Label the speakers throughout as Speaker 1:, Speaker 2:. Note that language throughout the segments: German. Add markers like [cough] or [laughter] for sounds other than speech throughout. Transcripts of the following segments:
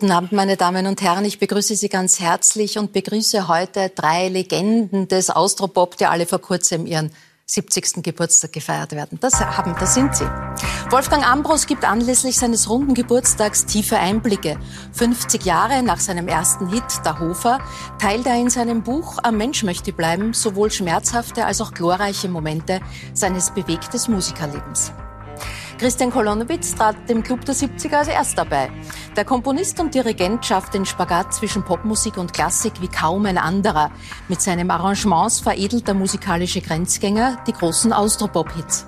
Speaker 1: Guten Abend, meine Damen und Herren. Ich begrüße Sie ganz herzlich und begrüße heute drei Legenden des Austropop, die alle vor kurzem ihren 70. Geburtstag gefeiert werden. Das haben, das sind sie. Wolfgang Ambros gibt anlässlich seines runden Geburtstags tiefe Einblicke. 50 Jahre nach seinem ersten Hit, Der Hofer, teilt er in seinem Buch Am Mensch möchte bleiben sowohl schmerzhafte als auch glorreiche Momente seines bewegtes Musikerlebens. Christian Kolonowitz trat dem Club der 70er als erster bei. Der Komponist und Dirigent schafft den Spagat zwischen Popmusik und Klassik wie kaum ein anderer. Mit seinen Arrangements veredelt der musikalische Grenzgänger die großen Austropop-Hits.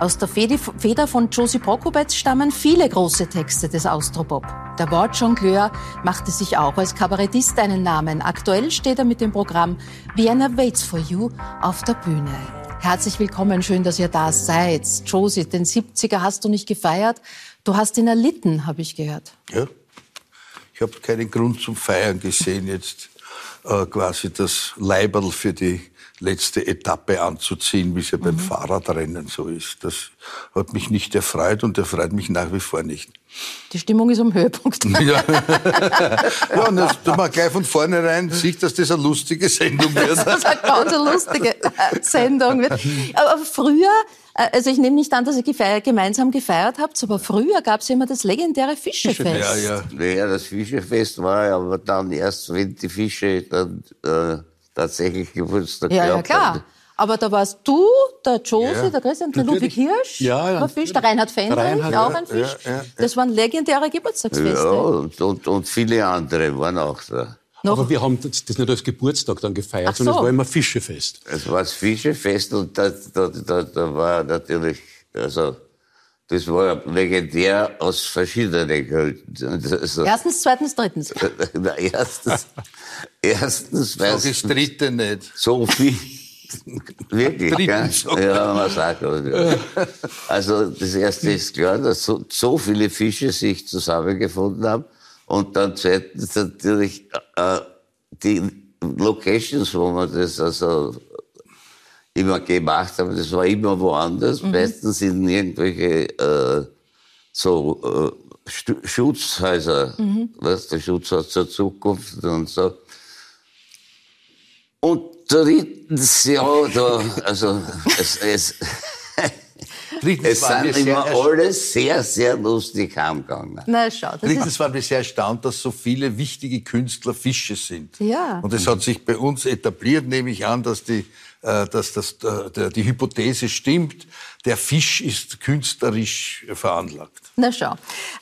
Speaker 1: Aus der Feder von Josie Prokopetz stammen viele große Texte des Austropop. Der Wortjongleur machte sich auch als Kabarettist einen Namen. Aktuell steht er mit dem Programm Vienna Waits for You auf der Bühne. Herzlich willkommen, schön, dass ihr da seid. Josie, den 70er hast du nicht gefeiert. Du hast ihn erlitten, habe ich gehört.
Speaker 2: Ja, ich habe keinen Grund zum Feiern gesehen, jetzt äh, quasi das Leiberl für die letzte Etappe anzuziehen, wie es ja beim mhm. Fahrradrennen so ist. Das hat mich nicht erfreut und erfreut mich nach wie vor nicht.
Speaker 1: Die Stimmung ist am Höhepunkt. [laughs]
Speaker 2: Ja, [laughs] ja und dass man gleich von vornherein sieht, dass das eine lustige Sendung wird.
Speaker 1: das eine ganz lustige Sendung wird. Aber früher, äh, also ich nehme nicht an, dass ihr gefeiert, gemeinsam gefeiert habt, aber früher gab es ja immer das legendäre Fischefest.
Speaker 3: Ja, ja. ja, das Fischefest war aber dann erst, wenn die Fische dann äh, tatsächlich Geburtstag
Speaker 1: ja, gehabt Ja, klar. Haben. Aber da warst du, der Josi, ja, der Christian, der Ludwig Hirsch,
Speaker 2: ja, ja,
Speaker 1: war Fisch, der Reinhard Fendrich, auch ein Fisch. Das waren legendäre Geburtstagsfeste. Ja,
Speaker 3: und, und, und viele andere waren auch da.
Speaker 4: Noch? Aber wir haben das nicht als Geburtstag dann gefeiert, so. sondern es war immer Fischefest.
Speaker 3: Es war das Fischefest und da, da, da, da war natürlich, also das war legendär aus verschiedenen Gründen.
Speaker 1: Also, erstens, zweitens, drittens. [laughs]
Speaker 3: Na, erstens, erstens, weil
Speaker 2: so das dritte nicht.
Speaker 3: So viel. Wirklich, gell? Ja, man sagt. Also das erste ist klar, dass so, so viele Fische sich zusammengefunden haben. Und dann zweitens natürlich äh, die Locations, wo man das also immer gemacht haben, das war immer woanders. Mhm. Meistens in irgendwelche äh, so äh, Schutzhäuser, mhm. was der Schutzhaus zur Zukunft und so. Und drittens, ja, da, also es, es [laughs] es sind immer alles sehr, sehr lustig heimgegangen.
Speaker 1: Na, schau,
Speaker 2: das Drittens waren wir sehr erstaunt, dass so viele wichtige Künstler Fische sind.
Speaker 1: Ja.
Speaker 2: Und es hat sich bei uns etabliert, nehme ich an, dass die dass das, äh, die Hypothese stimmt, der Fisch ist künstlerisch veranlagt.
Speaker 1: Na schau.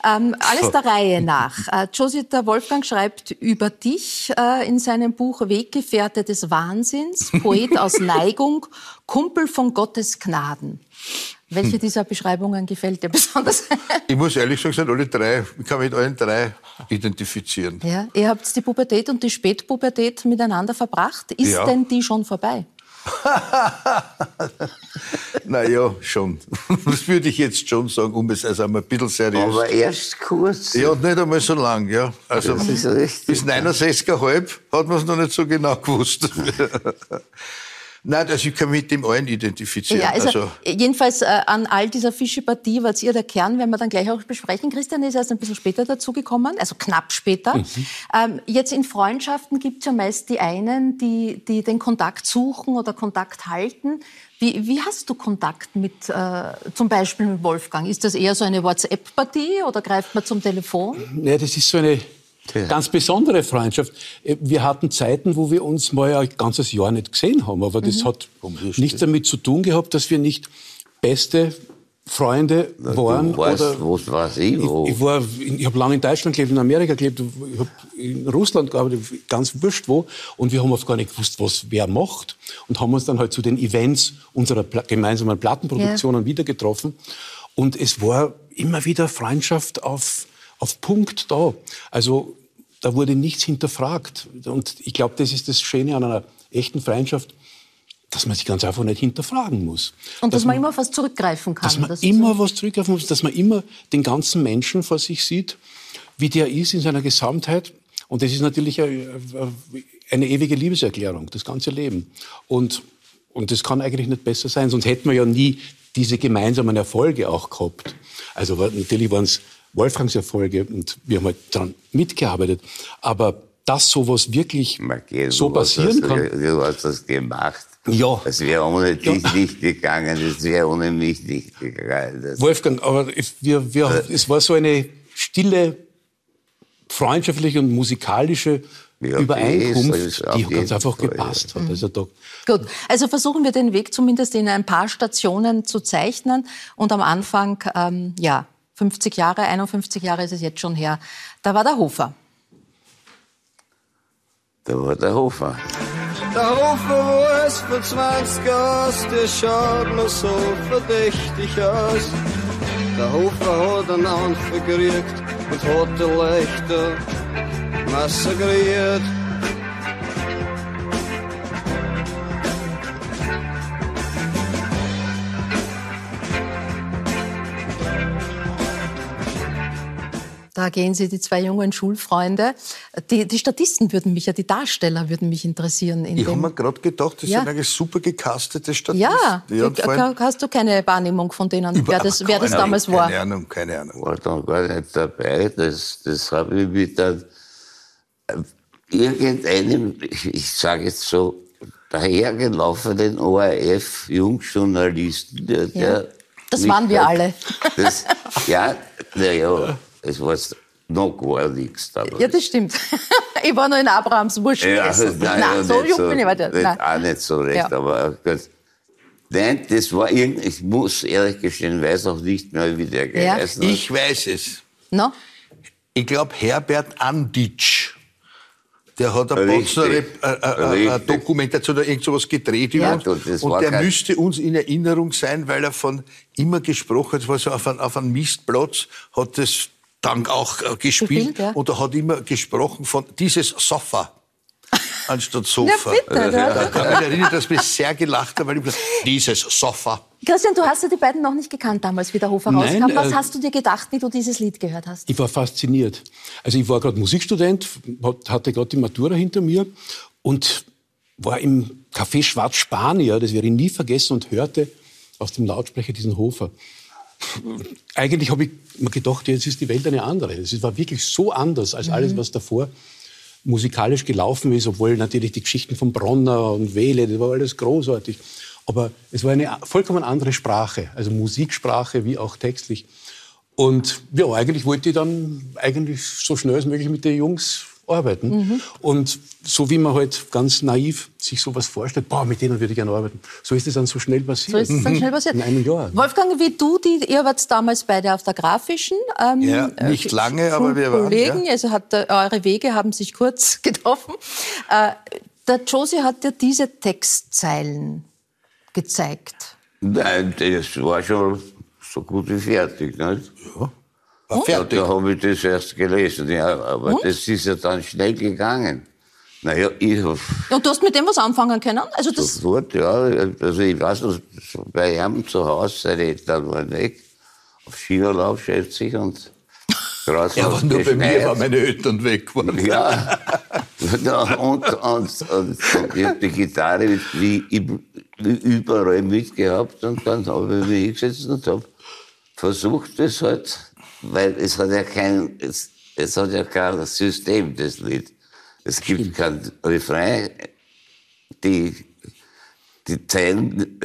Speaker 1: Ähm, alles der Reihe nach. Äh, Josita Wolfgang schreibt über dich äh, in seinem Buch Weggefährte des Wahnsinns, [laughs] Poet aus Neigung, Kumpel von Gottes Gnaden. Welche hm. dieser Beschreibungen gefällt dir besonders?
Speaker 2: ich muss ehrlich sagen, sind alle drei, ich kann mich mit allen drei identifizieren.
Speaker 1: Ja, ihr habt die Pubertät und die Spätpubertät miteinander verbracht. Ist ja. denn die schon vorbei? [laughs]
Speaker 2: Na ja, schon. [laughs] Das würde ich jetzt schon sagen, um es also einmal ein bisschen seriös.
Speaker 3: Aber erst kurz.
Speaker 2: Ja, nicht einmal so lang, ja. Also bis 69,5 hat man es noch nicht so genau gewusst. [laughs] Nein, also ich kann mit dem allen identifizieren.
Speaker 1: Ja, also, also jedenfalls äh, an all dieser Fischepartie war ihr der Kern, werden wir dann gleich auch besprechen. Christian ist erst ein bisschen später dazugekommen, also knapp später. Mhm. Ähm, jetzt in Freundschaften gibt es ja meist die einen, die, die den Kontakt suchen oder Kontakt halten. Wie, wie hast du Kontakt mit, äh, zum Beispiel mit Wolfgang? Ist das eher so eine WhatsApp-Partie oder greift man zum Telefon?
Speaker 4: Nee, das ist so eine Ganz besondere Freundschaft. Äh, wir hatten Zeiten, wo wir uns mal ein ganzes Jahr nicht gesehen haben, aber das mhm. hat nichts damit zu tun gehabt, dass wir nicht beste Freunde Na, waren.
Speaker 3: Du weißt, oder wo war ich, wo?
Speaker 4: Ich, ich, war, ich habe lange in Deutschland gelebt, in Amerika gelebt, ich habe in Russland gearbeitet, ganz wurscht wo. Und wir haben oft gar nicht gewusst, was wer macht. Und haben uns dann halt zu den Events unserer gemeinsamen Plattenproduktionen ja. wieder getroffen. Und es war immer wieder Freundschaft auf, auf Punkt da. Also da wurde nichts hinterfragt. Und ich glaube, das ist das Schöne an einer echten Freundschaft, dass man sich ganz einfach nicht hinterfragen muss.
Speaker 1: Und dass, dass man, immer auf was zurückgreifen kann.
Speaker 4: Dass man das immer so was zurückgreifen muss, dass man immer den ganzen Menschen vor sich sieht, wie der ist in seiner Gesamtheit. Und das ist natürlich eine ewige Liebeserklärung, das ganze Leben. Und, und das kann eigentlich nicht besser sein, sonst hätten wir ja nie diese gemeinsamen Erfolge auch gehabt. Also natürlich waren es Wolfgangs Erfolge und wir haben halt daran mitgearbeitet. Aber dass sowas wirklich
Speaker 3: Marquez,
Speaker 4: so
Speaker 3: du hast
Speaker 4: passieren
Speaker 3: das,
Speaker 4: kann.
Speaker 3: Du hast das gemacht.
Speaker 4: Ja.
Speaker 3: Es wäre ohne dich
Speaker 4: Ja.
Speaker 3: nicht gegangen, es wäre ohne mich nicht gegangen. Das,
Speaker 4: Wolfgang, aber es, wir, wir,
Speaker 3: Äh.
Speaker 4: es war so eine stille, freundschaftliche und musikalische
Speaker 3: Ja,
Speaker 4: Übereinkunft,
Speaker 3: das ist
Speaker 4: die ganz einfach
Speaker 3: Fall,
Speaker 4: gepasst
Speaker 3: ja.
Speaker 4: hat. Also da,
Speaker 1: Gut, also versuchen wir den Weg zumindest in ein paar Stationen zu zeichnen. Und am Anfang, ähm, ja, 50 Jahre, 51 Jahre ist es jetzt schon her, da war der Hofer.
Speaker 3: da war der Hofer.
Speaker 5: Der Hofer, wo es für 20 aus, der schaut mir so verdächtig aus. Der Hofer hat einen Anfang gekriegt und hat die Leichter massakriert.
Speaker 1: Da gehen Sie, die zwei jungen Schulfreunde. Die, die Statisten würden mich, ja die Darsteller würden mich interessieren. In
Speaker 2: Ich habe mir gerade gedacht, das
Speaker 1: Ja.
Speaker 2: sind eigentlich super gecastete Statisten.
Speaker 1: ja,
Speaker 2: allem
Speaker 1: hast du keine Wahrnehmung von denen,
Speaker 2: über-
Speaker 1: wer das, wer das
Speaker 2: keine
Speaker 1: damals
Speaker 2: Ahnung,
Speaker 1: war?
Speaker 2: Keine Ahnung, keine Ahnung.
Speaker 3: war dann gar nicht dabei. Das, das habe ich mit dann äh, irgendeinem, ich, ich sage jetzt so, dahergelaufenen ORF-Jungjournalisten, der, der
Speaker 1: Das waren wir alle.
Speaker 3: Das, ja, naja, [laughs] es war noch gar nichts damals.
Speaker 1: Ja, das stimmt. [laughs] ich war noch in Abrahams Wurst gegessen. [laughs]
Speaker 3: nein,
Speaker 1: Nein,
Speaker 3: ja,
Speaker 1: so jung bin ich weiter.
Speaker 3: Nicht,
Speaker 1: Nein.
Speaker 3: auch nicht so recht,
Speaker 1: Ja.
Speaker 3: aber gut. Nein, das war irgend, ich muss ehrlich gestehen, weiß auch nicht mehr, wie der
Speaker 1: Ja.
Speaker 3: geheißen hat.
Speaker 2: Ich weiß es.
Speaker 1: No?
Speaker 2: Ich glaube, Herbert Anditsch, der hat eine. Botzner äh, äh, äh. Dokumentation oder irgend sowas gedreht über
Speaker 1: Ja.
Speaker 2: uns.
Speaker 3: Du, das
Speaker 2: Und der müsste uns in Erinnerung sein, weil er von immer gesprochen hat, es war so auf einem auf einem Mistplatz, hat das dann auch äh, gespielt.
Speaker 1: Gespielt, ja.
Speaker 2: Und er hat immer gesprochen von dieses Sofa. [laughs] Anstatt Sofa.
Speaker 1: Ja, bitte,
Speaker 2: Da
Speaker 1: ja.
Speaker 2: kann ich mich erinnern, dass wir sehr gelacht haben, weil ich gesagt dieses Sofa.
Speaker 1: Christian, du hast ja die beiden noch nicht gekannt damals, wie der Hofer
Speaker 4: Nein,
Speaker 1: rauskam. Was
Speaker 4: äh,
Speaker 1: hast du dir gedacht, wie du dieses Lied gehört hast?
Speaker 4: Ich war fasziniert. Also ich war gerade Musikstudent, hat- hatte gerade die Matura hinter mir und war im Café Schwarz Spanier, das werde ich nie vergessen, und hörte aus dem Lautsprecher diesen Hofer. Eigentlich habe ich mir gedacht, jetzt ist die Welt eine andere. Es war wirklich so anders als alles, was davor musikalisch gelaufen ist, obwohl natürlich die Geschichten von Bronner und Wehle, das war alles großartig. Aber es war eine vollkommen andere Sprache, also Musiksprache wie auch textlich. Und ja, eigentlich wollte ich dann eigentlich so schnell als möglich mit den Jungs arbeiten.
Speaker 1: Mhm.
Speaker 4: Und so wie man halt ganz naiv sich sowas vorstellt, boah, mit denen würde ich gerne arbeiten, so ist es dann so schnell passiert.
Speaker 1: So ist es dann schnell passiert.
Speaker 4: In einem Jahr.
Speaker 1: Wolfgang, wie du, die, ihr wart damals beide auf der Grafischen. Ähm,
Speaker 2: Ja, nicht
Speaker 1: äh,
Speaker 2: lange, aber wir waren,
Speaker 1: Kollegen,
Speaker 2: ja.
Speaker 1: also hat, äh, eure Wege haben sich kurz [laughs] getroffen. Äh, der Josie hat dir diese Textzeilen gezeigt.
Speaker 3: Nein, das war schon so gut wie fertig. Nicht?
Speaker 2: War
Speaker 3: Ja, da habe ich das erst gelesen, ja, aber das ist ja dann schnell gegangen. Naja, ich habe
Speaker 1: Und du hast mit dem was anfangen können? Also das,
Speaker 3: sofort, ja, also ich weiß noch, bei ihm zu Hause, seine Eltern waren weg, auf Skiurlaub, schätze ich, und draußen
Speaker 2: Ja, aber nur bei mir
Speaker 3: geschneit.
Speaker 2: waren meine Eltern weg. Waren.
Speaker 3: Ja, ja und, und, und, und ich habe die Gitarre wie, wie überall mitgehabt und dann habe ich mich hingesetzt und habe versucht, das halt, weil es hat ja kein, es, es hat ja kein System, das Lied. Es gibt kein Refrain, die, die Zeilen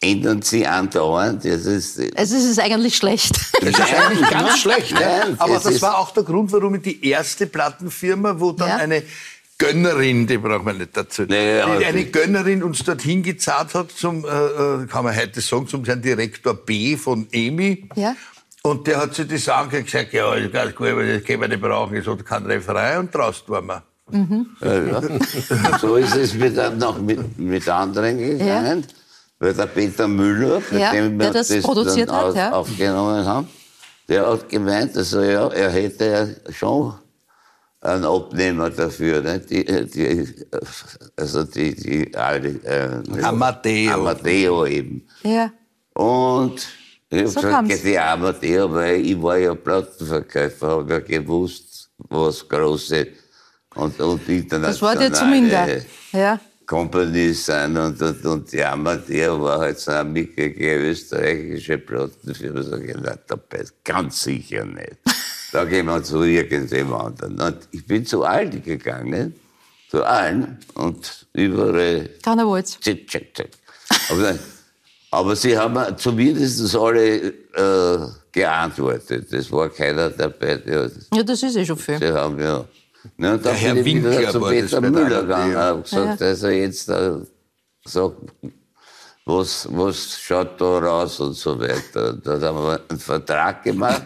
Speaker 3: ändern sich andauernd. Das ist,
Speaker 1: es ist eigentlich schlecht. [laughs]
Speaker 2: Das ist eigentlich ganz schlecht. Ne?
Speaker 3: Nein,
Speaker 2: Aber
Speaker 3: es
Speaker 2: das war auch der Grund, warum ich die erste Plattenfirma, wo dann
Speaker 1: Ja.
Speaker 2: eine Gönnerin, die braucht man nicht dazu,
Speaker 3: Nee,
Speaker 2: die eine Gönnerin uns dorthin gezahlt hat, zum, äh, äh, kann man heute sagen, zum Herrn Direktor B von EMI.
Speaker 1: Ja.
Speaker 2: Und der hat sich das und gesagt, ja, ist ganz gut, aber das können wir nicht brauchen. Es hat kein Referain und draußen waren wir.
Speaker 3: Ja, ja. So ist es mit, noch mit, mit anderen gegangen. Weil der Peter Müller, bei
Speaker 1: Ja,
Speaker 3: dem
Speaker 1: der
Speaker 3: wir
Speaker 1: das produziert
Speaker 3: dann
Speaker 1: hat,
Speaker 3: auf,
Speaker 1: ja.
Speaker 3: aufgenommen haben, der hat gemeint, also ja, er hätte ja schon einen Abnehmer dafür. Ne? Die, die, also die, die alte, äh,
Speaker 2: Amadeo.
Speaker 3: Amadeo eben.
Speaker 1: ja.
Speaker 3: Und ich habe
Speaker 1: So
Speaker 3: gesagt, die Amadeo, weil ich war ja Plattenverkäufer, habe ja gewusst, was große und, und internationale
Speaker 1: Das war dir zu minder. Ja.
Speaker 3: Companies sind und, und, und die Amadeo war halt so eine mittige österreichische Plattenfirma. So gedacht, da passt ganz sicher nicht. [laughs] da gehen wir zu irgendjemandem. Und ich bin zu allen gegangen, zu allen, und überall.
Speaker 1: Keiner wollte
Speaker 3: tschick, tschick. Aber, sie haben zumindest alle äh, geantwortet. Es war keiner dabei, der.
Speaker 1: Ja, das ist eh schon viel.
Speaker 3: Sie haben ja. Ne, und dann
Speaker 2: Der Herr
Speaker 3: bin ich wieder
Speaker 2: Winkler
Speaker 3: zu
Speaker 2: das
Speaker 3: Peter Müller gegangen
Speaker 2: ja.
Speaker 3: und gesagt, also jetzt äh, sag, was, was schaut da raus und so weiter. Und dann haben wir einen Vertrag gemacht.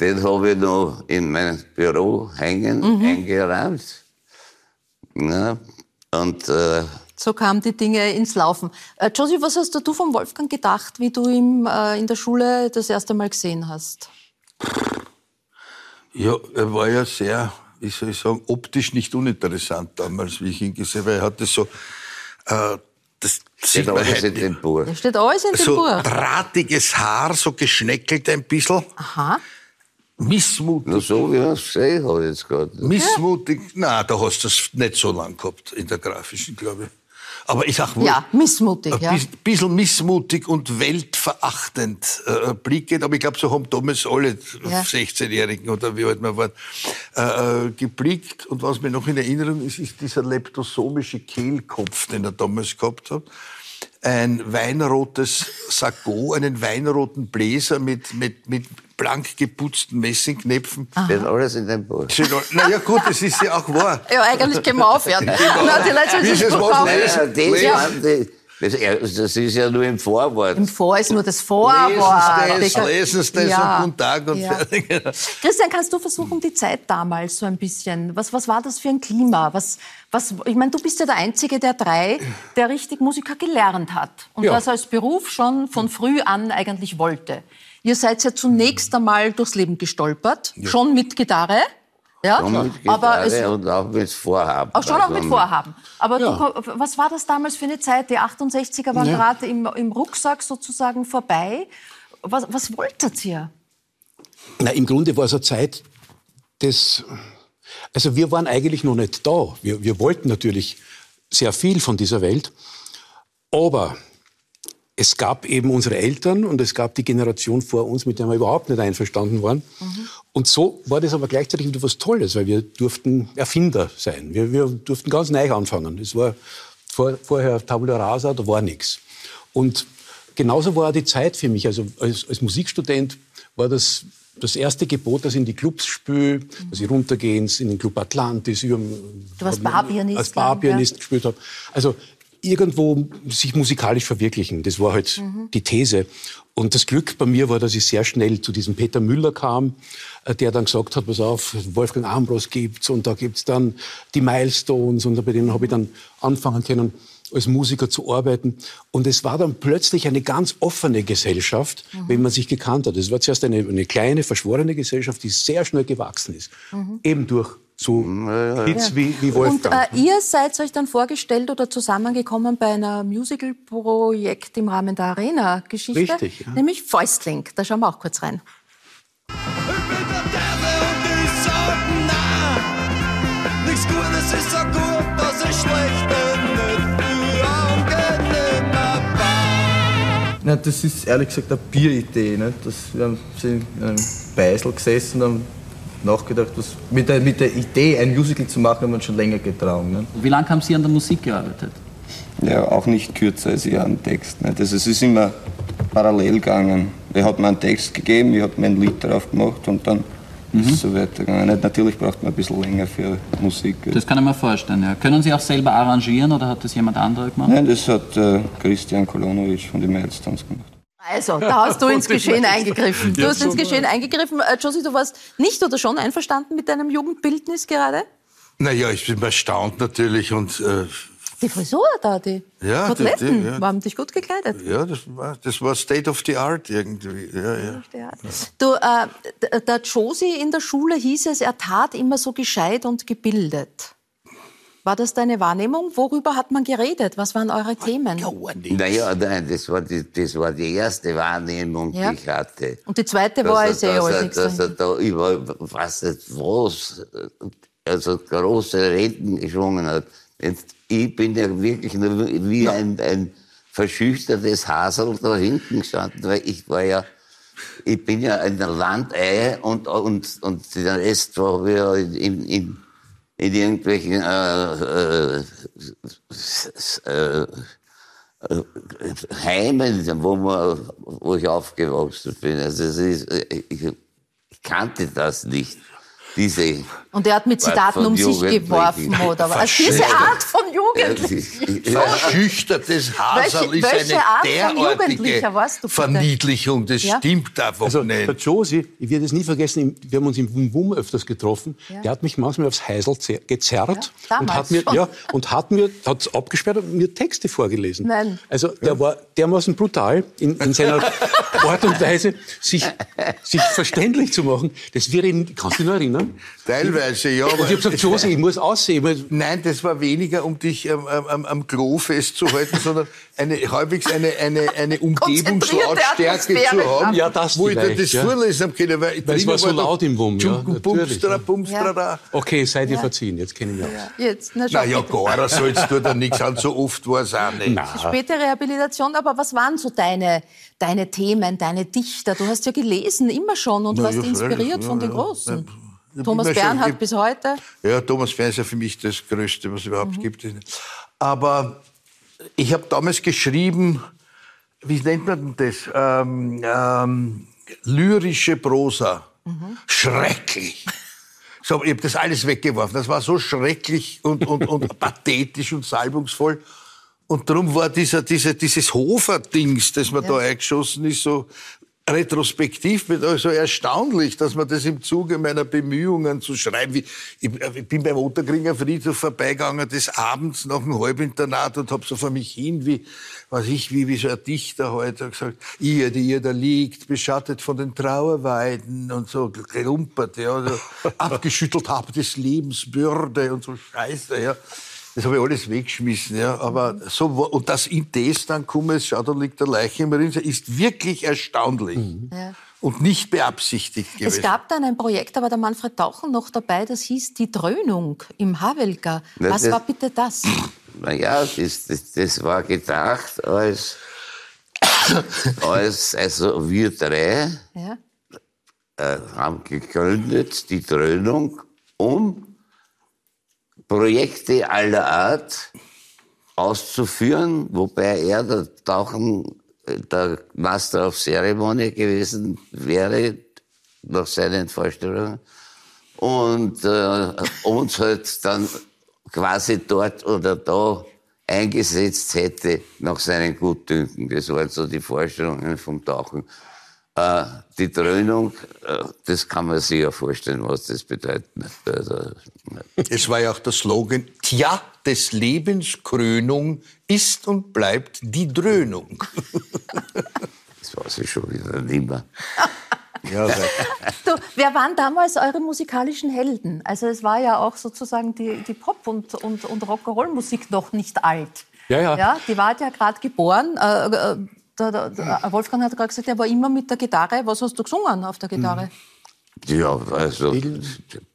Speaker 3: Den habe ich noch in mein Büro hängen, eingerahmt. Ja, und äh,
Speaker 1: So kamen die Dinge ins Laufen. Äh, Josie, was hast du vom Wolfgang gedacht, wie du ihn äh, in der Schule das erste Mal gesehen hast?
Speaker 2: Ja, er war ja sehr, wie soll ich sagen, optisch nicht uninteressant damals, wie ich ihn gesehen habe. Er hatte so, äh, das sieht
Speaker 3: steht
Speaker 2: man
Speaker 3: alles
Speaker 2: heute
Speaker 3: in dem Buch.
Speaker 1: Da steht alles in dem
Speaker 2: so
Speaker 1: Buch.
Speaker 2: drahtiges Haar, so geschneckelt ein bisschen,
Speaker 1: Aha.
Speaker 2: missmutig.
Speaker 3: Nur so, wie ich gesehen habe jetzt gerade.
Speaker 2: Missmutig, na, da hast du es nicht so lang gehabt in der grafischen, glaube ich. Aber ich sag wohl,
Speaker 1: Ja, missmutig,
Speaker 2: ein
Speaker 1: ja.
Speaker 2: bis- bisschen missmutig und weltverachtend äh, blickend. Aber ich glaube, so haben damals alle
Speaker 1: Ja.
Speaker 2: 16-Jährigen oder wie alt wir waren, äh, äh, geblickt. Und was mir noch in Erinnerung ist, ist dieser leptosomische Kehlkopf, den er damals gehabt hat. Ein weinrotes Sakko, einen weinroten Bläser mit, mit, mit blank geputzten Messingknöpfen.
Speaker 3: Steht alles in dem Buch.
Speaker 2: Naja gut, das ist ja auch wahr.
Speaker 1: Ja, eigentlich können wir aufhören. Na, die Leute sollen sich?
Speaker 3: Ja, das, das, das ist ja nur im Vorwort.
Speaker 1: Im Vor ist nur das Vorwort.
Speaker 2: Lesen Sie das, lesen das
Speaker 1: Ja.
Speaker 2: und guten Tag und
Speaker 1: Ja.
Speaker 2: fertig.
Speaker 1: Christian, kannst du versuchen, die Zeit damals so ein bisschen, was, was war das für ein Klima? Was, was, ich meine, du bist ja der Einzige der drei, der richtig Musiker gelernt hat und
Speaker 4: Ja.
Speaker 1: das als Beruf schon von früh an eigentlich wollte. Ihr seid ja zunächst einmal durchs Leben gestolpert, schon mit Gitarre. Ja,
Speaker 3: Und mit
Speaker 1: aber
Speaker 3: Gitarre
Speaker 1: es,
Speaker 3: und auch mit Vorhaben.
Speaker 1: auch schon auch mit
Speaker 3: Also
Speaker 1: Vorhaben. Aber
Speaker 4: Ja.
Speaker 1: du, was war das damals für eine Zeit? Die 68er waren
Speaker 4: Ja.
Speaker 1: gerade im, im Rucksack sozusagen vorbei. Was, was wolltet ihr?
Speaker 4: Na, im Grunde war es eine Zeit des, also wir waren eigentlich noch nicht da. Wir, wir wollten natürlich sehr viel von dieser Welt, aber es gab eben unsere Eltern und es gab die Generation vor uns, mit der wir überhaupt nicht einverstanden waren. Und so war das aber gleichzeitig wieder was Tolles, weil wir durften Erfinder sein. Wir, wir durften ganz neu anfangen. Es war vor, vorher Tabula Rasa, da war nichts. Und genauso war auch die Zeit für mich. Also als, als Musikstudent war das das erste Gebot, dass ich in die Clubs spüle, dass ich runtergehe in den Club Atlantis. Ich,
Speaker 1: Du warst Barpianist,
Speaker 4: Als Barpianist gespielt habe. Also irgendwo sich musikalisch verwirklichen, das war halt
Speaker 1: Mhm.
Speaker 4: die These. Und das Glück bei mir war, dass ich sehr schnell zu diesem Peter Müller kam, äh, der dann gesagt hat, pass auf, Wolfgang Ambros gibt's und da gibt's dann die Milestones und bei denen habe ich dann anfangen können, als Musiker zu arbeiten. Und es war dann plötzlich eine ganz offene Gesellschaft,
Speaker 1: Mhm.
Speaker 4: wenn man sich gekannt hat. Es war zuerst eine, eine kleine, verschworene Gesellschaft, die sehr schnell gewachsen ist. Eben durch so Hits wie, wie
Speaker 1: Mhm. Und
Speaker 4: Wolfgang.
Speaker 1: äh, ihr seid euch dann vorgestellt oder zusammengekommen bei einer Musical-Projekt im Rahmen der Arena-Geschichte.
Speaker 4: Richtig, ja.
Speaker 1: Nämlich Fäustling. Da schauen wir auch kurz rein.
Speaker 6: Ich bin der Teufel und ich sag nein. Nichts Gutes ist so gut, dass es schlecht nicht war.
Speaker 7: Na, das ist ehrlich gesagt eine Bieridee. Ne? Das, wir haben sind in einem Beisel gesessen und haben nachgedacht, was, mit, der, mit der Idee, ein Musical zu machen, haben wir uns schon länger getragen. Ne?
Speaker 8: Wie lange haben Sie an der Musik gearbeitet?
Speaker 9: Ja, auch nicht kürzer als ich einen Text. Nicht? Also es ist immer parallel gegangen. Er hat mir einen Text gegeben, ich habe mein Lied drauf gemacht und dann ist es so weitergegangen. Natürlich braucht man ein bisschen länger für Musik.
Speaker 8: Das kann ich mir vorstellen. Ja. Können Sie auch selber arrangieren oder hat das jemand anderer gemacht?
Speaker 9: Nein, das hat äh, Christian Kolonovic von den Milestones gemacht.
Speaker 1: Also, da hast du [laughs] ins Geschehen eingegriffen. Du hast ins Geschehen eingegriffen. Äh, Josie, du warst nicht oder schon einverstanden mit deinem Jugendbildnis gerade?
Speaker 2: Naja, ich bin erstaunt natürlich und äh,
Speaker 1: Die Frisur da, die
Speaker 2: Ja, die-
Speaker 1: Koteletten,
Speaker 2: die, ja.
Speaker 1: haben dich gut gekleidet.
Speaker 2: ja, das war, das war State of the Art irgendwie. Ja, ja.
Speaker 1: Du, äh, der Josie in der Schule hieß es, er tat immer so gescheit und gebildet. War das deine Wahrnehmung? Worüber hat man geredet? Was waren eure Themen?
Speaker 3: Naja, nein, das war die, das war die erste Wahrnehmung,
Speaker 1: Ja.
Speaker 3: die ich hatte.
Speaker 1: Und die zweite
Speaker 3: Dass
Speaker 1: war es eh
Speaker 3: dass
Speaker 1: alles
Speaker 3: er-
Speaker 1: nichts
Speaker 3: Dass er da über, was nicht was, also große Reden geschwungen hat. Jetzt, ich bin ja wirklich nur wie ein, ein verschüchtertes Hasel da hinten gestanden, weil ich war ja ich bin ja ein Landei und, und, und den Rest ich ja in, in, in, irgendwelchen äh, äh, äh, äh, Heimen, wo, man, wo ich aufgewachsen bin. Also ist, ich, ich kannte das nicht. Diese
Speaker 1: Und er hat mit Zitaten um sich geworfen, oder was? Also diese. Art von Jugendlichen.
Speaker 2: Verschüchtertes Haserl
Speaker 1: Welche-
Speaker 2: ist
Speaker 1: welche
Speaker 2: eine
Speaker 1: Art von
Speaker 2: derartige
Speaker 1: Jugendlicher warst du?
Speaker 2: Verniedlichung. Das
Speaker 1: Ja?
Speaker 2: stimmt einfach
Speaker 4: Also
Speaker 2: nicht.
Speaker 4: der Josie, ich werde es nie vergessen, wir haben uns im Wum Wum öfters getroffen.
Speaker 1: Ja.
Speaker 4: Der hat mich manchmal aufs Heisel zer- gezerrt
Speaker 1: Ja,
Speaker 4: und hat mir
Speaker 1: schon.
Speaker 4: ja [laughs] und hat mir hat's abgesperrt und mir Texte vorgelesen.
Speaker 1: Nein.
Speaker 4: Also der war dermaßen brutal in, in seiner [laughs] Art und Weise, sich, sich verständlich zu machen. Das wäre kannst du dich noch erinnern?
Speaker 2: Teilweise, ja.
Speaker 4: Und ich habe gesagt,
Speaker 2: war-
Speaker 4: ich muss aussehen. Ich muss-
Speaker 2: Nein, das war weniger, um dich am, am- am, am Klo festzuhalten, sondern eine, halbwegs eine, eine, eine [laughs] Umgebungslautstärke zu haben,
Speaker 4: Ja, das
Speaker 2: wo ich dir
Speaker 4: vielleicht,
Speaker 2: das
Speaker 4: ja.
Speaker 2: vorlesen habe können. Weil,
Speaker 4: Weil es war so laut im Wum, ja, natürlich,
Speaker 2: Bumstra,
Speaker 4: ja. Okay, seid ihr verziehen, jetzt kenne ich mich aus.
Speaker 1: Jetzt, na,
Speaker 2: Na ja, gar [laughs] sollst du da nichts an, so oft war es auch nicht.
Speaker 4: Na,
Speaker 1: Späte Rehabilitation, aber was waren so deine, deine Themen, deine Dichter? Du hast ja gelesen, immer schon, und
Speaker 2: Na
Speaker 1: warst
Speaker 2: ja,
Speaker 1: inspiriert von
Speaker 2: ja,
Speaker 1: den
Speaker 2: ja.
Speaker 1: Großen.
Speaker 2: Ja,
Speaker 1: Thomas
Speaker 2: schon-
Speaker 1: Bernhard bis heute.
Speaker 2: Ja, Thomas Fern ist ja für mich das Größte, was es überhaupt
Speaker 1: Mhm.
Speaker 2: gibt. Aber ich habe damals geschrieben, wie nennt man denn das? Ähm, ähm, lyrische Prosa.
Speaker 1: Mhm.
Speaker 2: Schrecklich. So, ich habe das alles weggeworfen. Das war so schrecklich und, und, und [laughs] pathetisch und salbungsvoll. Und darum war dieser, dieser, dieses Hofer-Dings, das mir da eingeschossen ist, so retrospektiv mit euch so erstaunlich, dass man das im Zuge meiner Bemühungen zu schreiben, wie, ich, ich bin beim Otterkringer Friedhof vorbeigegangen des Abends nach dem Halbinternat und hab so vor mich hin, wie, was ich, wie, wie so ein Dichter heute gesagt, ihr, die ihr da liegt, beschattet von den Trauerweiden und so gerumpert, ja, so, [laughs] abgeschüttelt habt des Lebens Bürde und so Scheiße, ja. Das habe ich alles weggeschmissen, ja. Aber so, und das in das dann komme, schau, da liegt der Leiche im Rinnsal, ist wirklich erstaunlich.
Speaker 1: Ja.
Speaker 2: Und nicht beabsichtigt gewesen.
Speaker 1: Es gab dann ein Projekt, da war der Manfred Tauchen noch dabei, das hieß Die Dröhnung im Havelka. Was
Speaker 3: das-
Speaker 1: war bitte das?
Speaker 3: Naja, das, das, das war gedacht als, als, also wir drei
Speaker 1: Ja?
Speaker 3: äh, haben gegründet, die Dröhnung, um Projekte aller Art auszuführen, wobei er der Tauchen, äh, der Master of Ceremony gewesen wäre, nach seinen Vorstellungen, und äh, [laughs] uns halt dann quasi dort oder da eingesetzt hätte nach seinen Gutdünken. Das waren so die Vorstellungen vom Tauchen. Äh, die Dröhnung, äh, das kann man sich ja vorstellen, was das bedeutet. Also,
Speaker 2: Es war ja auch der Slogan, Tja, des Lebens Krönung ist und bleibt die Dröhnung. [laughs]
Speaker 3: das weiß ich schon wieder nicht mehr. [laughs]
Speaker 2: Ja,
Speaker 1: Du, wer waren damals eure musikalischen Helden? Also es war ja auch sozusagen die, die Pop- und, und, und Rock'n'Roll-Musik noch nicht alt.
Speaker 4: Ja, ja.
Speaker 1: ja die war ja gerade geboren. Äh, äh, der, der, der Wolfgang hat gerade gesagt, er war immer mit der Gitarre. Was hast du gesungen auf der Gitarre?
Speaker 3: Ja, also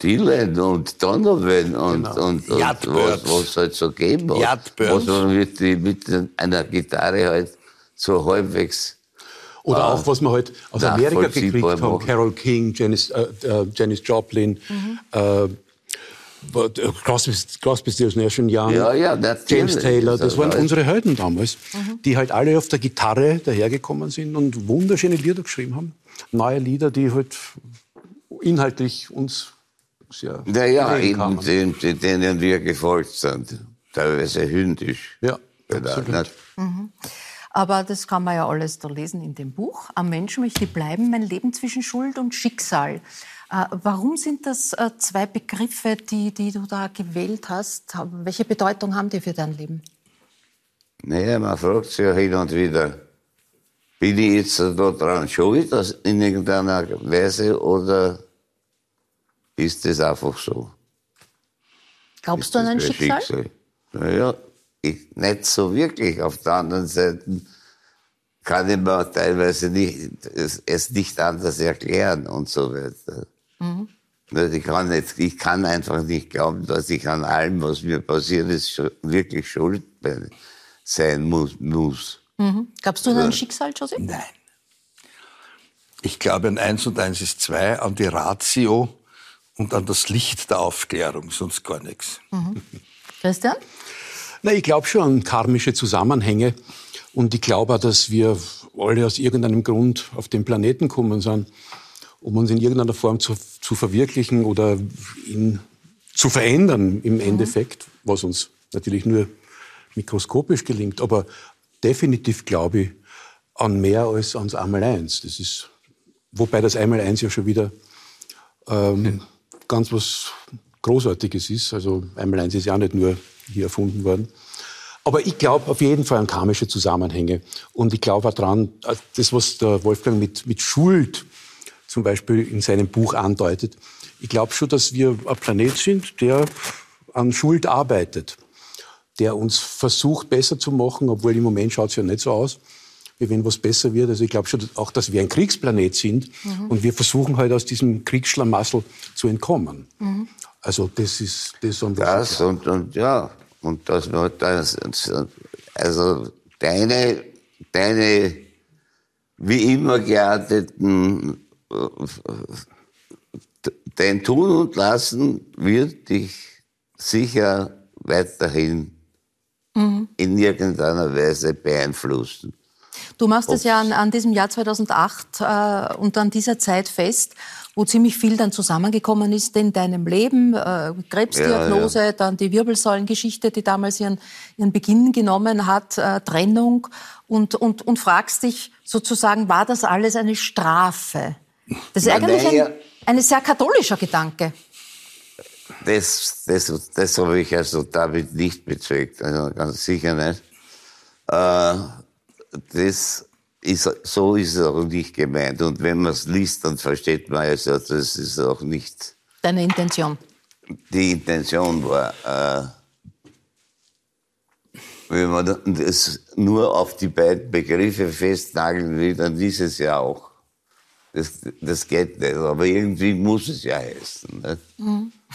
Speaker 3: Dylan und Donovan und, und, und
Speaker 2: Yardbirds.
Speaker 3: was, was halt so gegeben hat. Was man mit, mit einer Gitarre halt so halbwegs
Speaker 4: Oder
Speaker 3: Ah.
Speaker 4: auch, was wir halt aus Amerika gekriegt haben. Carol King, Janis, äh, äh, Janis Joplin, äh, what- äh, Crosby, Crosby, Stills, Nash Young,
Speaker 3: Ja, ja, natürlich.
Speaker 4: James Taylor. Das waren
Speaker 3: war-
Speaker 4: unsere Helden damals, die halt alle auf der Gitarre dahergekommen sind und wunderschöne Lieder geschrieben haben. Neue Lieder, die halt inhaltlich uns sehr
Speaker 3: Naja, eben den, denen wir gefolgt sind. Teilweise hündisch.
Speaker 4: Ja,
Speaker 3: Genau,
Speaker 4: absolut.
Speaker 3: nicht?
Speaker 1: Aber das kann man ja alles da lesen in dem Buch. Am Menschen möchte ich bleiben, mein Leben zwischen Schuld und Schicksal. Äh, warum sind das äh, zwei Begriffe, die, die du da gewählt hast? Welche Bedeutung haben die für dein Leben?
Speaker 3: Naja, man fragt sich ja hin und wieder, bin ich jetzt da dran schuld in irgendeiner Weise oder ist das einfach so?
Speaker 1: Glaubst du an ein
Speaker 3: Das
Speaker 1: Schicksal?
Speaker 3: Naja, ich, nicht so wirklich. Auf der anderen Seite kann ich mir teilweise nicht, es, es nicht anders erklären und so weiter.
Speaker 1: Mhm.
Speaker 3: Nicht, Ich kann, nicht, ich kann einfach nicht glauben, dass ich an allem, was mir passiert ist, wirklich schuld bin- sein muss. muss.
Speaker 1: Mhm. Glaubst du an ein Schicksal, Josie?
Speaker 2: Nein. Ich glaube an eins und eins ist zwei, an die Ratio und an das Licht der Aufklärung, sonst gar nichts.
Speaker 1: Christian?
Speaker 4: Na, ich glaube schon an karmische Zusammenhänge. Und ich glaube auch, dass wir alle aus irgendeinem Grund auf den Planeten kommen sind, um uns in irgendeiner Form zu, zu verwirklichen oder ihn zu verändern im Endeffekt, was uns natürlich nur mikroskopisch gelingt. Aber definitiv glaube ich an mehr als ans Einmaleins. Das ist, wobei das Einmaleins ja schon wieder ähm, ganz was Großartiges ist. Also Einmaleins ist ja auch nicht nur hier erfunden worden. Aber ich glaube auf jeden Fall an karmische Zusammenhänge. Und ich glaube auch daran, das, was der Wolfgang mit, mit Schuld zum Beispiel in seinem Buch andeutet. Ich glaube schon, dass wir ein Planet sind, der an Schuld arbeitet, der uns versucht, besser zu machen, obwohl im Moment schaut es ja nicht so aus, wie wenn was besser wird. Also ich glaube schon auch, dass wir ein Kriegsplanet sind und wir versuchen halt aus diesem Kriegsschlamassel zu entkommen. Also das ist das, was ich
Speaker 3: Das und, und ja, und das, das also deine, deine wie immer gearteten, dein Tun und Lassen wird dich sicher weiterhin in irgendeiner Weise beeinflussen.
Speaker 1: Du machst es ja an, an diesem Jahr 2008 äh, und an dieser Zeit fest, wo ziemlich viel dann zusammengekommen ist in deinem Leben. Äh, Krebsdiagnose,
Speaker 3: Ja,
Speaker 1: dann die Wirbelsäulengeschichte, die damals ihren, ihren Beginn genommen hat, äh, Trennung und, und, und fragst dich sozusagen, war das alles eine Strafe? Das ist eigentlich ein, ein sehr katholischer Gedanke.
Speaker 3: Das, das, das habe ich also damit nicht bezeugt, also ganz sicher nicht. Äh, das ist, so ist es auch nicht gemeint. Und wenn man es liest, dann versteht man also, das ist auch nicht
Speaker 1: Deine Intention.
Speaker 3: die Intention war. Äh, wenn man das nur auf die beiden Begriffe festnageln will, dann ist es ja auch. Das, das geht nicht, aber irgendwie muss es ja heißen. Ne?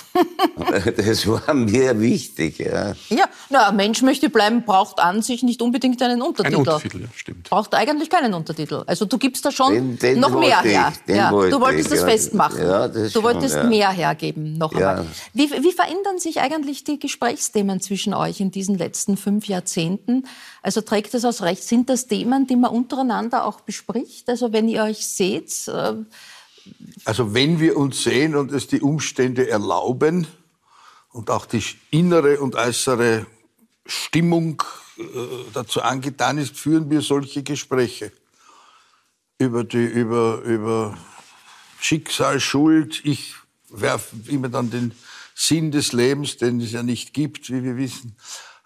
Speaker 3: [laughs] Das war mir wichtig. Ja.
Speaker 1: Ja, na, ein Mensch möchte bleiben, braucht an sich nicht unbedingt einen Untertitel.
Speaker 4: Ein Untertitel, ja, stimmt.
Speaker 1: Braucht eigentlich keinen Untertitel. Also du gibst da schon
Speaker 3: Den- den
Speaker 1: noch mehr
Speaker 3: ich,
Speaker 1: her.
Speaker 3: den
Speaker 1: ja.
Speaker 3: wollte
Speaker 1: Du wolltest
Speaker 3: ich,
Speaker 1: das
Speaker 3: ja.
Speaker 1: festmachen.
Speaker 3: Ja, das
Speaker 1: du
Speaker 3: schon,
Speaker 1: wolltest
Speaker 3: ja.
Speaker 1: mehr hergeben, noch
Speaker 3: Ja.
Speaker 1: einmal. Wie, wie verändern sich eigentlich die Gesprächsthemen zwischen euch in diesen letzten fünf Jahrzehnten? Also trägt das aus Recht? Sind das Themen, die man untereinander auch bespricht? Also wenn ihr euch seht, äh,
Speaker 2: Also wenn wir uns sehen und es die Umstände erlauben und auch die innere und äußere Stimmung äh, dazu angetan ist, führen wir solche Gespräche über die über über Schicksal, Schuld. Ich werfe immer dann den Sinn des Lebens, den es ja nicht gibt, wie wir wissen,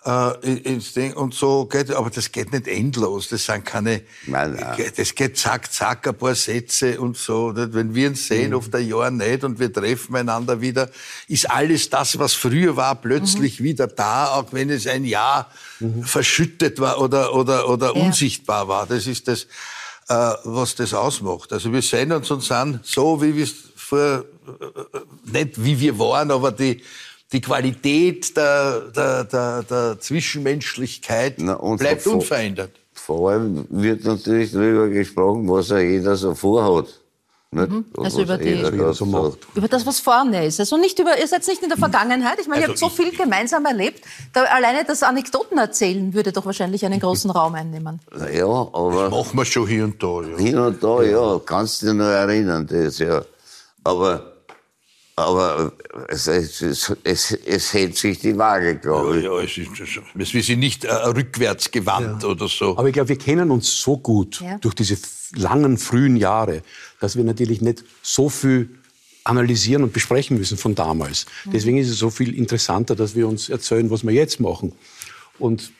Speaker 2: äh, ins Ding. Und so geht, aber das geht nicht endlos. Das sind keine,
Speaker 3: Nein, nein.
Speaker 2: das geht zack, zack, ein paar Sätze und so. nicht? Wenn wir uns sehen, oft ein Jahr nicht und wir treffen einander wieder, ist alles das, was früher war, plötzlich wieder da, auch wenn es ein Jahr verschüttet war oder, oder, oder
Speaker 1: Ja.
Speaker 2: unsichtbar war. Das ist das, äh, was das ausmacht. Also wir sehen uns und sind so, wie wir es vor, äh, nicht wie wir waren, aber die, die Qualität der, der, der, der Zwischenmenschlichkeit
Speaker 3: Na, und
Speaker 2: bleibt
Speaker 3: vor-
Speaker 2: unverändert.
Speaker 3: Vor allem wird natürlich darüber gesprochen, was ja jeder so vorhat. Nicht?
Speaker 1: Also
Speaker 3: Was
Speaker 1: über die-
Speaker 4: so macht.
Speaker 1: über das, was vorne ist. Also nicht über, ihr seid nicht in der Vergangenheit. Ich meine, ihr
Speaker 2: Also
Speaker 1: habt so viel gemeinsam erlebt. Da, alleine das Anekdoten erzählen würde doch wahrscheinlich einen großen Raum einnehmen.
Speaker 3: Ja, aber
Speaker 2: Machen wir schon hier und da. Ja.
Speaker 3: hin und da, ja, kannst du dich noch erinnern, das, ja. Aber, aber es, es, es, es, es hält sich die Waage, glaube ich.
Speaker 2: Ja, es ist, es- wir sind nicht äh, rückwärts gewandt oder so.
Speaker 4: Aber ich glaube, wir kennen uns so gut
Speaker 1: Ja.
Speaker 4: durch diese langen, frühen Jahre, dass wir natürlich nicht so viel analysieren und besprechen müssen von damals. Deswegen ist es so viel interessanter, dass wir uns erzählen, was wir jetzt machen. Und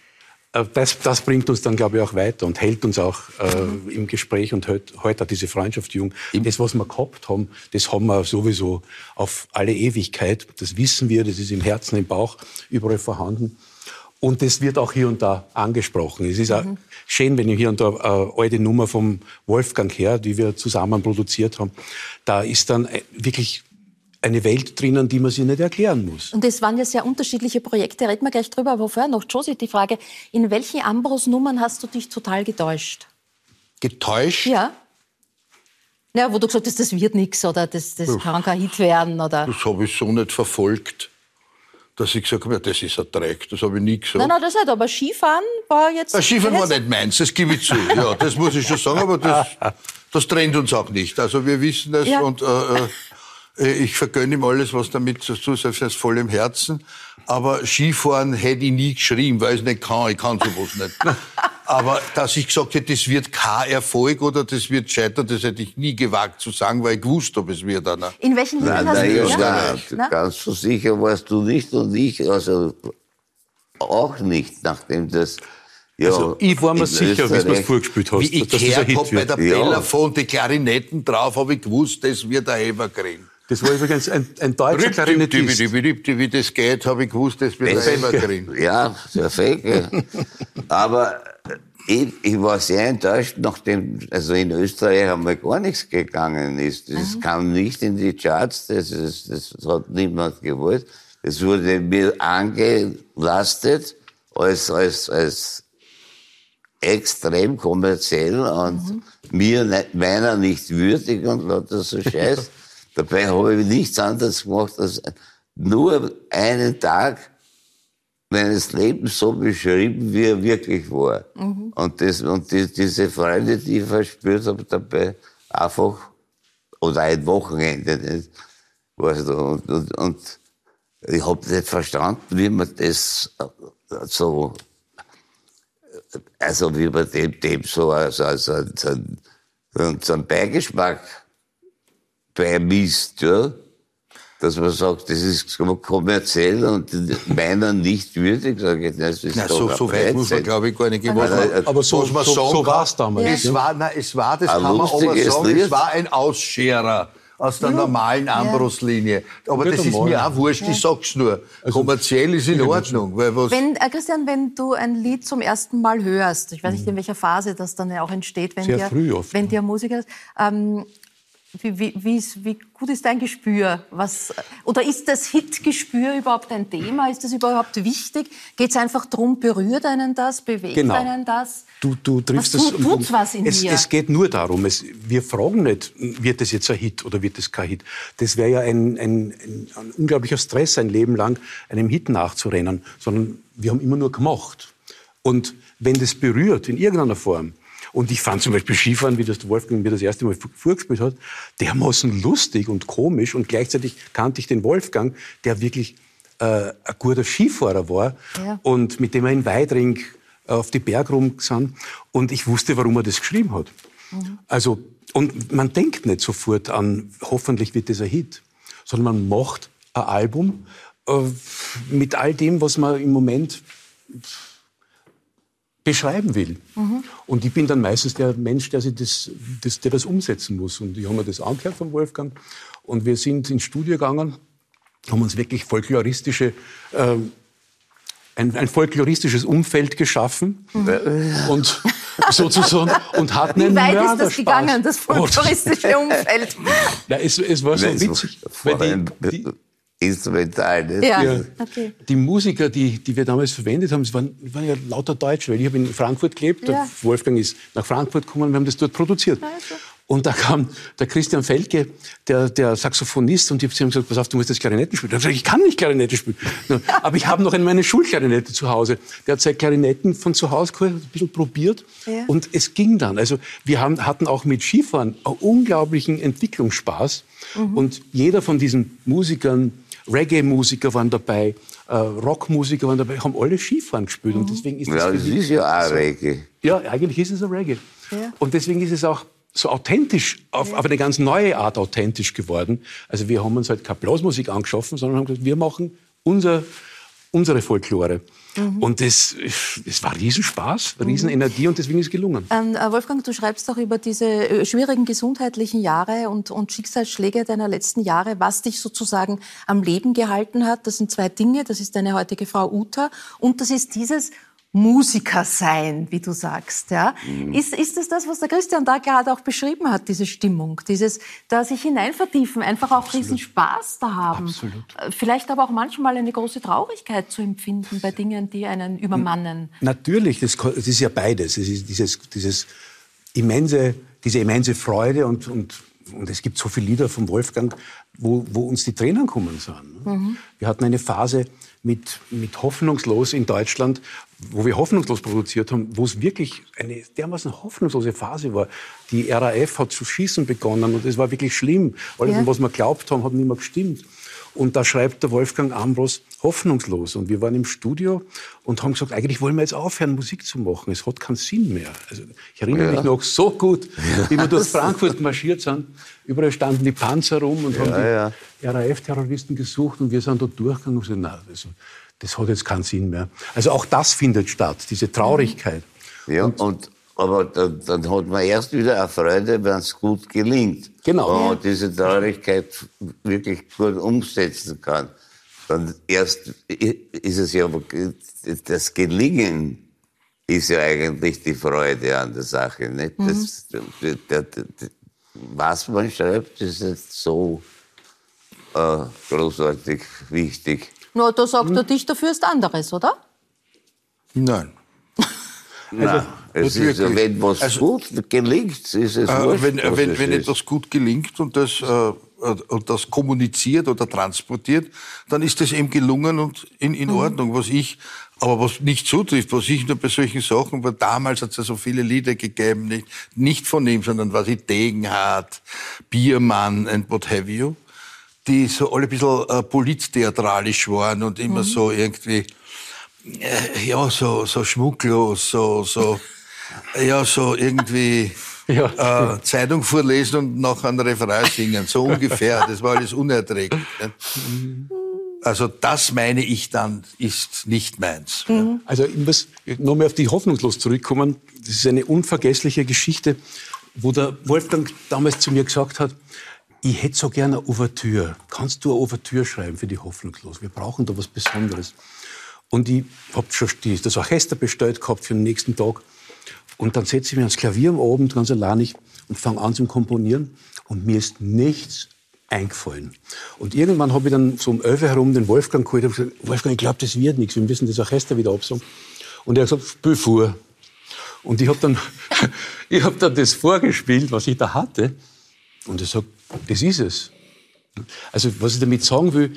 Speaker 4: das, das bringt uns dann, glaube ich, auch weiter und hält uns auch äh, im Gespräch und hält heute auch diese Freundschaft jung. Das, was wir gehabt haben, das haben wir sowieso auf alle Ewigkeit. Das wissen wir, das ist im Herzen, im Bauch, überall vorhanden. Und das wird auch hier und da angesprochen. Es ist auch schön, wenn ich hier und da eine alte Nummer vom Wolfgang her, die wir zusammen produziert haben, da ist dann äh, wirklich eine Welt drinnen, die man sich nicht erklären muss.
Speaker 1: Und es waren ja sehr unterschiedliche Projekte. Reden wir gleich drüber. Aber vorher noch, Josie, die Frage, in welchen Ambros-Nummern hast du dich total getäuscht?
Speaker 2: Getäuscht?
Speaker 1: Ja. Ja, wo du gesagt hast, das wird nichts oder das, das kann kein Hit werden. Oder
Speaker 2: Das habe ich so nicht verfolgt, dass ich gesagt habe, ja, das ist ein Dreck. Das habe ich nie gesagt.
Speaker 1: Nein, nein, das nicht. Aber Skifahren war jetzt.
Speaker 2: Das Skifahren war nicht meins, das gebe ich zu. Ja, das muss ich schon sagen, aber das, [laughs] das trennt uns auch nicht. Also wir wissen es
Speaker 1: Ja.
Speaker 2: und äh, äh, ich vergönne ihm alles, was damit zu tun ist, das ist voll im Herzen. Aber Skifahren hätte ich nie geschrieben, weil ich es nicht kann. Ich kann sowas nicht. [laughs] Aber dass ich gesagt hätte, das wird kein Erfolg oder das wird scheitern, das hätte ich nie gewagt zu sagen, weil ich gewusst habe, es wird einer.
Speaker 1: In welchen Liedern
Speaker 3: Nein,
Speaker 1: hast
Speaker 3: nein,
Speaker 1: du
Speaker 3: ja,
Speaker 1: ja?
Speaker 3: nein, ganz so sicher warst du nicht und ich also auch nicht, nachdem das. Ja,
Speaker 4: Also, ich war mir sicher, wie du es vorgespielt hast,
Speaker 2: Wie ich
Speaker 4: dass das ein
Speaker 2: gehört
Speaker 4: Hit
Speaker 2: habe bei der
Speaker 3: Ja.
Speaker 2: Telefon die Klarinetten drauf, habe ich gewusst, das wird ein Evergreen.
Speaker 4: Das war übrigens ein, ein deutscher Klarinettist.
Speaker 2: Wie das geht, habe ich gewusst, das wird ein Evergreen.
Speaker 3: Ja, perfekt. ja. Aber ich, ich war sehr enttäuscht, nachdem, also in Österreich einmal gar nichts gegangen ist. Das kam nicht in die Charts, das, ist, das hat niemand gewollt. Es wurde mir angelastet als, als, als extrem kommerziell und mir ne, meiner nicht würdig und lauter so Scheiß. [laughs] Dabei habe ich nichts anderes gemacht, als nur einen Tag meines Lebens so beschrieben, wie er wirklich war. Und, das, und die, diese Freude, die ich verspürt habe dabei, einfach, oder ein Wochenende, nicht? Weißt du, und, und, und ich habe nicht verstanden, wie man das äh, so, also wie man dem, dem so, also, also, so, so, so einen Beigeschmack beimisst, ja dass man sagt, das ist kommerziell und meiner nicht würdig, sage ich, das ist
Speaker 2: Na, so, so weit muss man, glaube ich, gar nicht gehen.
Speaker 3: Aber-
Speaker 2: Was man-
Speaker 4: aber so- so-
Speaker 2: sagen
Speaker 4: so
Speaker 2: kann,
Speaker 4: war's damals,
Speaker 2: Es
Speaker 4: ja.
Speaker 2: war, na, es war, das
Speaker 3: Ein
Speaker 2: kann man aber sagen, es war ein Ausscherer aus der normalen Ambros-Linie. Aber das ist mir auch wurscht, ich sag's nur. Kommerziell ist in Ordnung, weil was,
Speaker 1: Wenn, äh, Christian, wenn du ein Lied zum ersten Mal hörst, ich weiß nicht, in welcher Phase das dann ja auch entsteht, wenn
Speaker 4: Sehr
Speaker 1: dir,
Speaker 4: früh oft,
Speaker 1: wenn dir Musiker ist, ähm, wie, wie, wie, wie gut ist dein Gespür? Was, oder ist das Hitgespür überhaupt ein Thema? Ist das überhaupt wichtig? Geht es einfach darum, berührt einen das, bewegt
Speaker 4: Genau.
Speaker 1: einen das?
Speaker 4: Du, du triffst
Speaker 1: Was
Speaker 4: es.
Speaker 1: tut- tut's was in
Speaker 4: es,
Speaker 1: mir?
Speaker 4: es geht nur darum, es, wir fragen nicht, wird das jetzt ein Hit oder wird das kein Hit. Das wäre ja ein, ein, ein, ein unglaublicher Stress, ein Leben lang einem Hit nachzurennen, sondern wir haben immer nur gemacht. Und wenn das berührt in irgendeiner Form, und ich fand zum Beispiel Skifahren, wie das Wolfgang mir das erste Mal vorgespielt hat, dermaßen lustig und komisch und gleichzeitig kannte ich den Wolfgang, der wirklich äh, ein guter Skifahrer war
Speaker 1: Ja.
Speaker 4: und mit dem er in Weidring auf die Berg rum sind. Und ich wusste, warum er das geschrieben hat. Also, und man denkt nicht sofort an, hoffentlich wird das ein Hit, sondern man macht ein Album äh, mit all dem, was man im Moment beschreiben will. Und ich bin dann meistens der Mensch, der, sich das, das, der das umsetzen muss. Und ich habe mir das angehört von Wolfgang. Und wir sind ins Studio gegangen, haben uns wirklich folkloristische, ähm, ein, ein folkloristisches Umfeld geschaffen. Und sozusagen, und hatten [laughs]
Speaker 1: Wie
Speaker 4: einen
Speaker 1: weit ist das gegangen, das
Speaker 4: Oh,
Speaker 1: folkloristische Umfeld? [laughs]
Speaker 4: Ja, es, es war so
Speaker 3: es
Speaker 4: witzig,
Speaker 3: war
Speaker 4: die, die,
Speaker 3: Instrumental?
Speaker 1: Ja,
Speaker 4: Ja.
Speaker 1: okay.
Speaker 4: Die Musiker, die, die wir damals verwendet haben, waren, waren ja lauter Deutsche, weil ich habe in Frankfurt gelebt,
Speaker 1: Ja.
Speaker 4: Wolfgang ist nach Frankfurt gekommen und wir haben das dort produziert. Und da kam der Christian Felke, der, der Saxophonist, und ich habe zu ihm gesagt, pass auf, du musst jetzt Klarinetten spielen. Er hat gesagt, ich kann nicht Klarinette spielen. [laughs] Aber ich habe noch in meine Schulklarinette zu Hause. Der hat seine Klarinetten von zu Hause geholt, hat ein bisschen probiert
Speaker 1: Ja.
Speaker 4: und es ging dann. Also wir haben, hatten auch mit Skifahren einen unglaublichen Entwicklungsspaß. Und jeder von diesen Musikern, Reggae-Musiker waren dabei, äh, Rockmusiker waren dabei, haben alle Skifahren gespielt. Und deswegen ist das
Speaker 3: Ja, das
Speaker 4: mich
Speaker 3: ist ja auch Reggae.
Speaker 4: ja, eigentlich ist es ein Reggae.
Speaker 1: Ja.
Speaker 4: Und deswegen ist es auch so authentisch, auf, auf eine ganz neue Art authentisch geworden. Also wir haben uns halt keine Blasmusik angeschaffen, sondern haben gesagt, wir machen unser, unsere Folklore. Und das, das war Riesenspaß, Riesenenergie und deswegen ist es gelungen.
Speaker 1: Ähm, äh, Wolfgang, du schreibst doch über diese äh, schwierigen gesundheitlichen Jahre und, und Schicksalsschläge deiner letzten Jahre, was dich sozusagen am Leben gehalten hat. Das sind zwei Dinge. Das ist deine heutige Frau Uta und das ist dieses Musiker sein, wie du sagst. Ja? Ist, ist das das, was der Christian da gerade auch beschrieben hat, diese Stimmung, dieses da sich hineinvertiefen, einfach auch riesen Spaß da haben.
Speaker 4: Absolut.
Speaker 1: Äh, Vielleicht aber auch manchmal eine große Traurigkeit zu empfinden bei Dingen, die einen übermannen.
Speaker 4: Natürlich, das, das ist ja beides. Es ist dieses, dieses immense, diese immense Freude und, und und es gibt so viele Lieder von Wolfgang, wo, wo uns die Tränen kommen sind. ne?
Speaker 1: Mhm.
Speaker 4: Wir hatten eine Phase mit, mit Hoffnungslos in Deutschland, wo wir hoffnungslos produziert haben, wo es wirklich eine dermaßen hoffnungslose Phase war. Die RAF hat zu schießen begonnen und es war wirklich schlimm. Alles,
Speaker 1: Ja.
Speaker 4: was wir glaubt haben, hat nicht mehr gestimmt. Und da schreibt der Wolfgang Ambros hoffnungslos. Und wir waren im Studio und haben gesagt, eigentlich wollen wir jetzt aufhören, Musik zu machen. Es hat keinen Sinn mehr. Also ich erinnere
Speaker 3: Ja.
Speaker 4: mich noch so gut, wie wir durch [laughs] Frankfurt marschiert sind. Überall standen die Panzer rum und haben
Speaker 3: Ja,
Speaker 4: die RAF-Terroristen gesucht und wir sind da durchgegangen und gesagt, nein, das, das hat jetzt keinen Sinn mehr. Also auch das findet statt, diese Traurigkeit.
Speaker 3: Ja, und, aber dann, dann hat man erst wieder eine Freude, wenn es gut gelingt.
Speaker 4: Genau.
Speaker 3: Wenn man diese Traurigkeit wirklich gut umsetzen kann. Dann erst ist es ja, aber das Gelingen ist ja eigentlich die Freude an der Sache. Nicht? Das, der, der, der, was man schreibt, ist nicht so äh, großartig wichtig.
Speaker 1: Nur da sagt der Dichter fürst anderes, oder?
Speaker 2: Nein. [laughs]
Speaker 3: Nein, es
Speaker 2: nicht
Speaker 3: ist,
Speaker 2: wirklich.
Speaker 3: wenn was
Speaker 2: Also-
Speaker 3: gut gelingt, ist es
Speaker 2: Äh,
Speaker 3: wurscht,
Speaker 2: wenn
Speaker 3: was
Speaker 2: wenn,
Speaker 3: es
Speaker 2: wenn
Speaker 3: ist.
Speaker 2: etwas gut gelingt und das, äh, und das kommuniziert oder transportiert, dann ist das eben gelungen und in, in Ordnung. Was ich, aber was nicht zutrifft, was ich nur bei solchen Sachen, weil damals hat es ja so viele Lieder gegeben, nicht, nicht von ihm, sondern was ich Degenhardt, Biermann and what have you, die so alle ein bisschen äh, polittheatralisch waren und immer so irgendwie, äh, ja, so, so schmucklos, so, so, [laughs] ja, so irgendwie [laughs]
Speaker 4: Ja,
Speaker 2: äh, Zeitung vorlesen und nach einem Referat singen, so ungefähr. [laughs] Das war alles unerträglich. ne? Also das meine ich dann, ist nicht meins.
Speaker 4: Also ich muss nochmal auf die Hoffnungslos zurückkommen. Das ist eine unvergessliche Geschichte, wo der Wolfgang damals zu mir gesagt hat, ich hätte so gerne eine Ouvertüre. Kannst du eine Ouvertüre schreiben für die Hoffnungslos? Wir brauchen da was Besonderes. Und ich habe schon das Orchester bestellt gehabt für den nächsten Tag. Und dann setze ich mich ans Klavier am Abend ganz alleinig und fange an zum Komponieren. Und mir ist nichts eingefallen. Und irgendwann habe ich dann so um 11 Uhr herum den Wolfgang geholt und gesagt, Wolfgang, ich glaube, das wird nichts. Wir müssen das Orchester wieder absagen. Und er hat gesagt, spiel vor. Und ich habe dann, [laughs] ich hab dann das vorgespielt, was ich da hatte. Und er sagt, das ist es. Also was ich damit sagen will,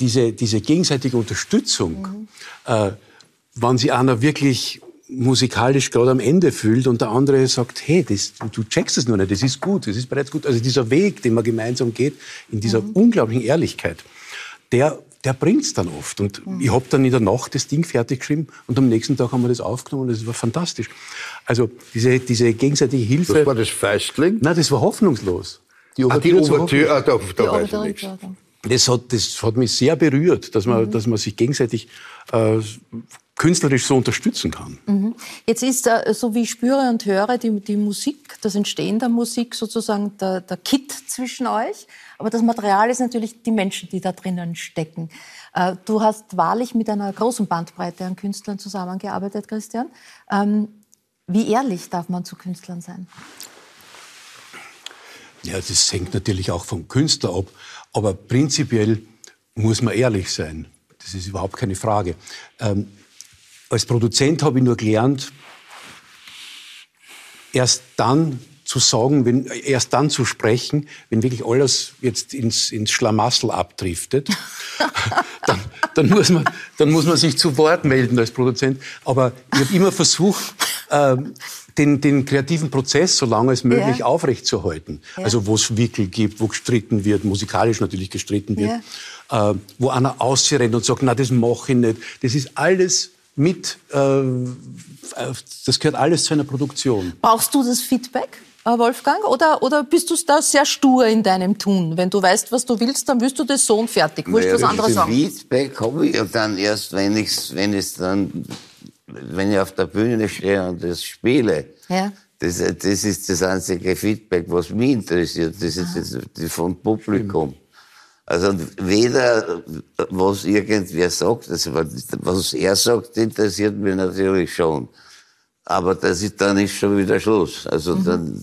Speaker 4: diese, diese gegenseitige Unterstützung, äh, wenn sich einer wirklich musikalisch gerade am Ende fühlt und der andere sagt, hey, das, du checkst es noch nicht, das ist gut, das ist bereits gut. Also dieser Weg, den man gemeinsam geht, in dieser unglaublichen Ehrlichkeit, der, der bringt's dann oft. Und ich habe dann in der Nacht das Ding fertig geschrieben und am nächsten Tag haben wir das aufgenommen und das war fantastisch. Also diese, diese gegenseitige Hilfe.
Speaker 2: Das war das Feistling?
Speaker 4: Nein, das war hoffnungslos. Die
Speaker 2: Ah, die
Speaker 4: Ouvertüre
Speaker 2: Ouvertüre, ah, da, da
Speaker 1: Die
Speaker 2: weiß ich nichts.
Speaker 4: das hat, das hat mich sehr berührt, dass man, dass man sich gegenseitig äh, künstlerisch so unterstützen kann.
Speaker 1: Jetzt ist, äh, so wie ich spüre und höre, die, die Musik, das Entstehen der Musik sozusagen der, der Kit zwischen euch. Aber das Material ist natürlich die Menschen, die da drinnen stecken. Äh, Du hast wahrlich mit einer großen Bandbreite an Künstlern zusammengearbeitet, Christian. Ähm, Wie ehrlich darf man zu Künstlern sein?
Speaker 4: Ja, das hängt natürlich auch vom Künstler ab. Aber prinzipiell muss man ehrlich sein. Das ist überhaupt keine Frage. Ähm, als Produzent habe ich nur gelernt, erst dann zu sagen, wenn, erst dann zu sprechen, wenn wirklich alles jetzt ins, ins Schlamassel abdriftet, [laughs] dann, dann, muss man, dann muss man sich zu Wort melden als Produzent. Aber ich habe immer versucht, ähm, den, den kreativen Prozess so lange als möglich
Speaker 1: Ja.
Speaker 4: aufrechtzuerhalten. Also wo es Wickel gibt, wo gestritten wird, musikalisch natürlich gestritten wird, äh, wo einer ausrennt und sagt, na das mache ich nicht. Das ist alles mit, äh, das gehört alles zu einer Produktion.
Speaker 1: Brauchst du das Feedback, äh, Wolfgang? Oder, oder bist du da sehr stur in deinem Tun? Wenn du weißt, was du willst, dann willst du das so und fertig. Wurscht, was
Speaker 3: Naja,
Speaker 1: andere
Speaker 3: das
Speaker 1: sagen.
Speaker 3: Feedback habe ich ja dann erst, wenn ich wenn ich's dann, wenn ich auf der Bühne stehe und das spiele.
Speaker 1: Ja.
Speaker 3: Das, das ist das einzige Feedback, was mich interessiert. Das ist das, das vom Publikum. Also weder was irgendwer sagt, also was er sagt, interessiert mich natürlich schon. Aber das ist, dann ist schon wieder Schluss. Also dann,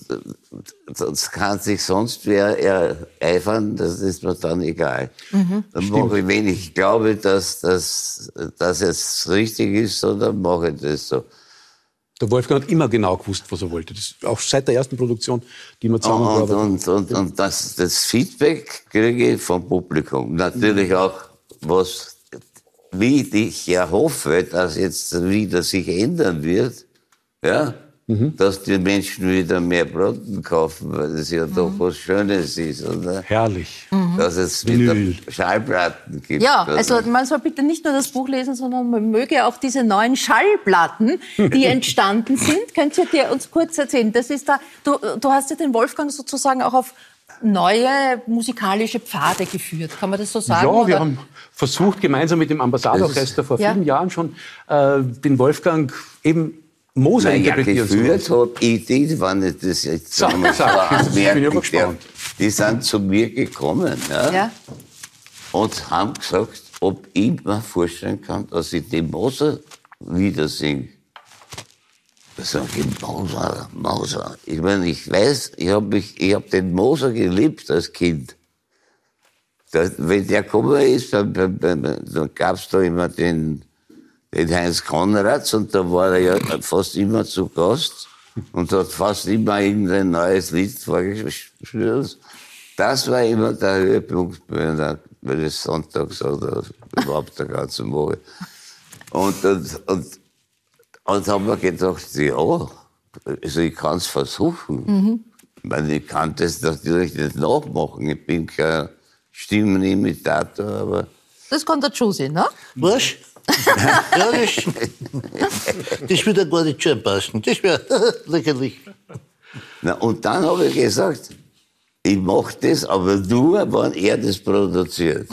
Speaker 3: das kann sich sonst wer ereifern, das ist mir dann egal. Dann mache ich, wenn ich glaube, dass, dass, dass es richtig ist, so, dann mache ich das so.
Speaker 4: Der Wolfgang hat immer genau gewusst, was er wollte. Das, auch seit der ersten Produktion, die wir
Speaker 3: Und,
Speaker 4: zusammengearbeitet haben.
Speaker 3: und, und, und das, das Feedback kriege ich vom Publikum. Natürlich auch, was, wie ich ja hoffe, dass jetzt wieder sich ändern wird, ja, dass die Menschen wieder mehr Broten kaufen, weil das ja doch was Schönes ist, oder?
Speaker 4: Herrlich.
Speaker 3: Dass es
Speaker 4: Vinyl.
Speaker 3: wieder Schallplatten gibt.
Speaker 1: Ja,
Speaker 3: oder?
Speaker 1: also man soll bitte nicht nur das Buch lesen, sondern man möge auch diese neuen Schallplatten, die [laughs] entstanden sind. Könnt ihr dir uns kurz erzählen? Das ist da, du, du hast ja den Wolfgang sozusagen auch auf neue musikalische Pfade geführt. Kann man das so sagen?
Speaker 4: Ja, wir
Speaker 1: oder?
Speaker 4: haben versucht, gemeinsam mit dem Ambassadorchester vor
Speaker 1: Ja.
Speaker 4: vielen Jahren schon äh, den Wolfgang eben Moser
Speaker 3: Naja,
Speaker 4: interpretieren
Speaker 3: geführt habe ich die, wenn ich das jetzt so
Speaker 4: sag, jetzt bin ich aber
Speaker 3: anmerken darf.
Speaker 4: gespannt.
Speaker 3: Die sind zu mir gekommen ja,
Speaker 1: Ja?
Speaker 3: und haben gesagt, ob ich mir vorstellen kann, dass ich den Moser wieder singe. Da sag ich, Moser, Moser. Ich meine, ich weiß, ich habe hab den Moser geliebt als Kind. Da, wenn der gekommen ist, dann, dann, dann, dann gab es da immer den, den Heinz Konrads und da war er ja fast immer zu Gast und hat fast immer irgendein neues Lied vorgespielt. Das war immer der Höhepunkt bei der, bei des Sonntags oder überhaupt der ganzen Woche. Und, und, und, und haben wir gedacht, ja, also ich kann es versuchen. Ich meine, ich kann das natürlich nicht nachmachen. Ich bin kein Stimmenimitator, aber
Speaker 1: Das kann der Josie, ne?
Speaker 10: Was? [laughs] ja, das, das wird ja gar nicht schön passen. Das wäre [laughs] lächerlich.
Speaker 3: Na, und dann habe ich gesagt, ich mache das, aber nur, wenn er das produziert.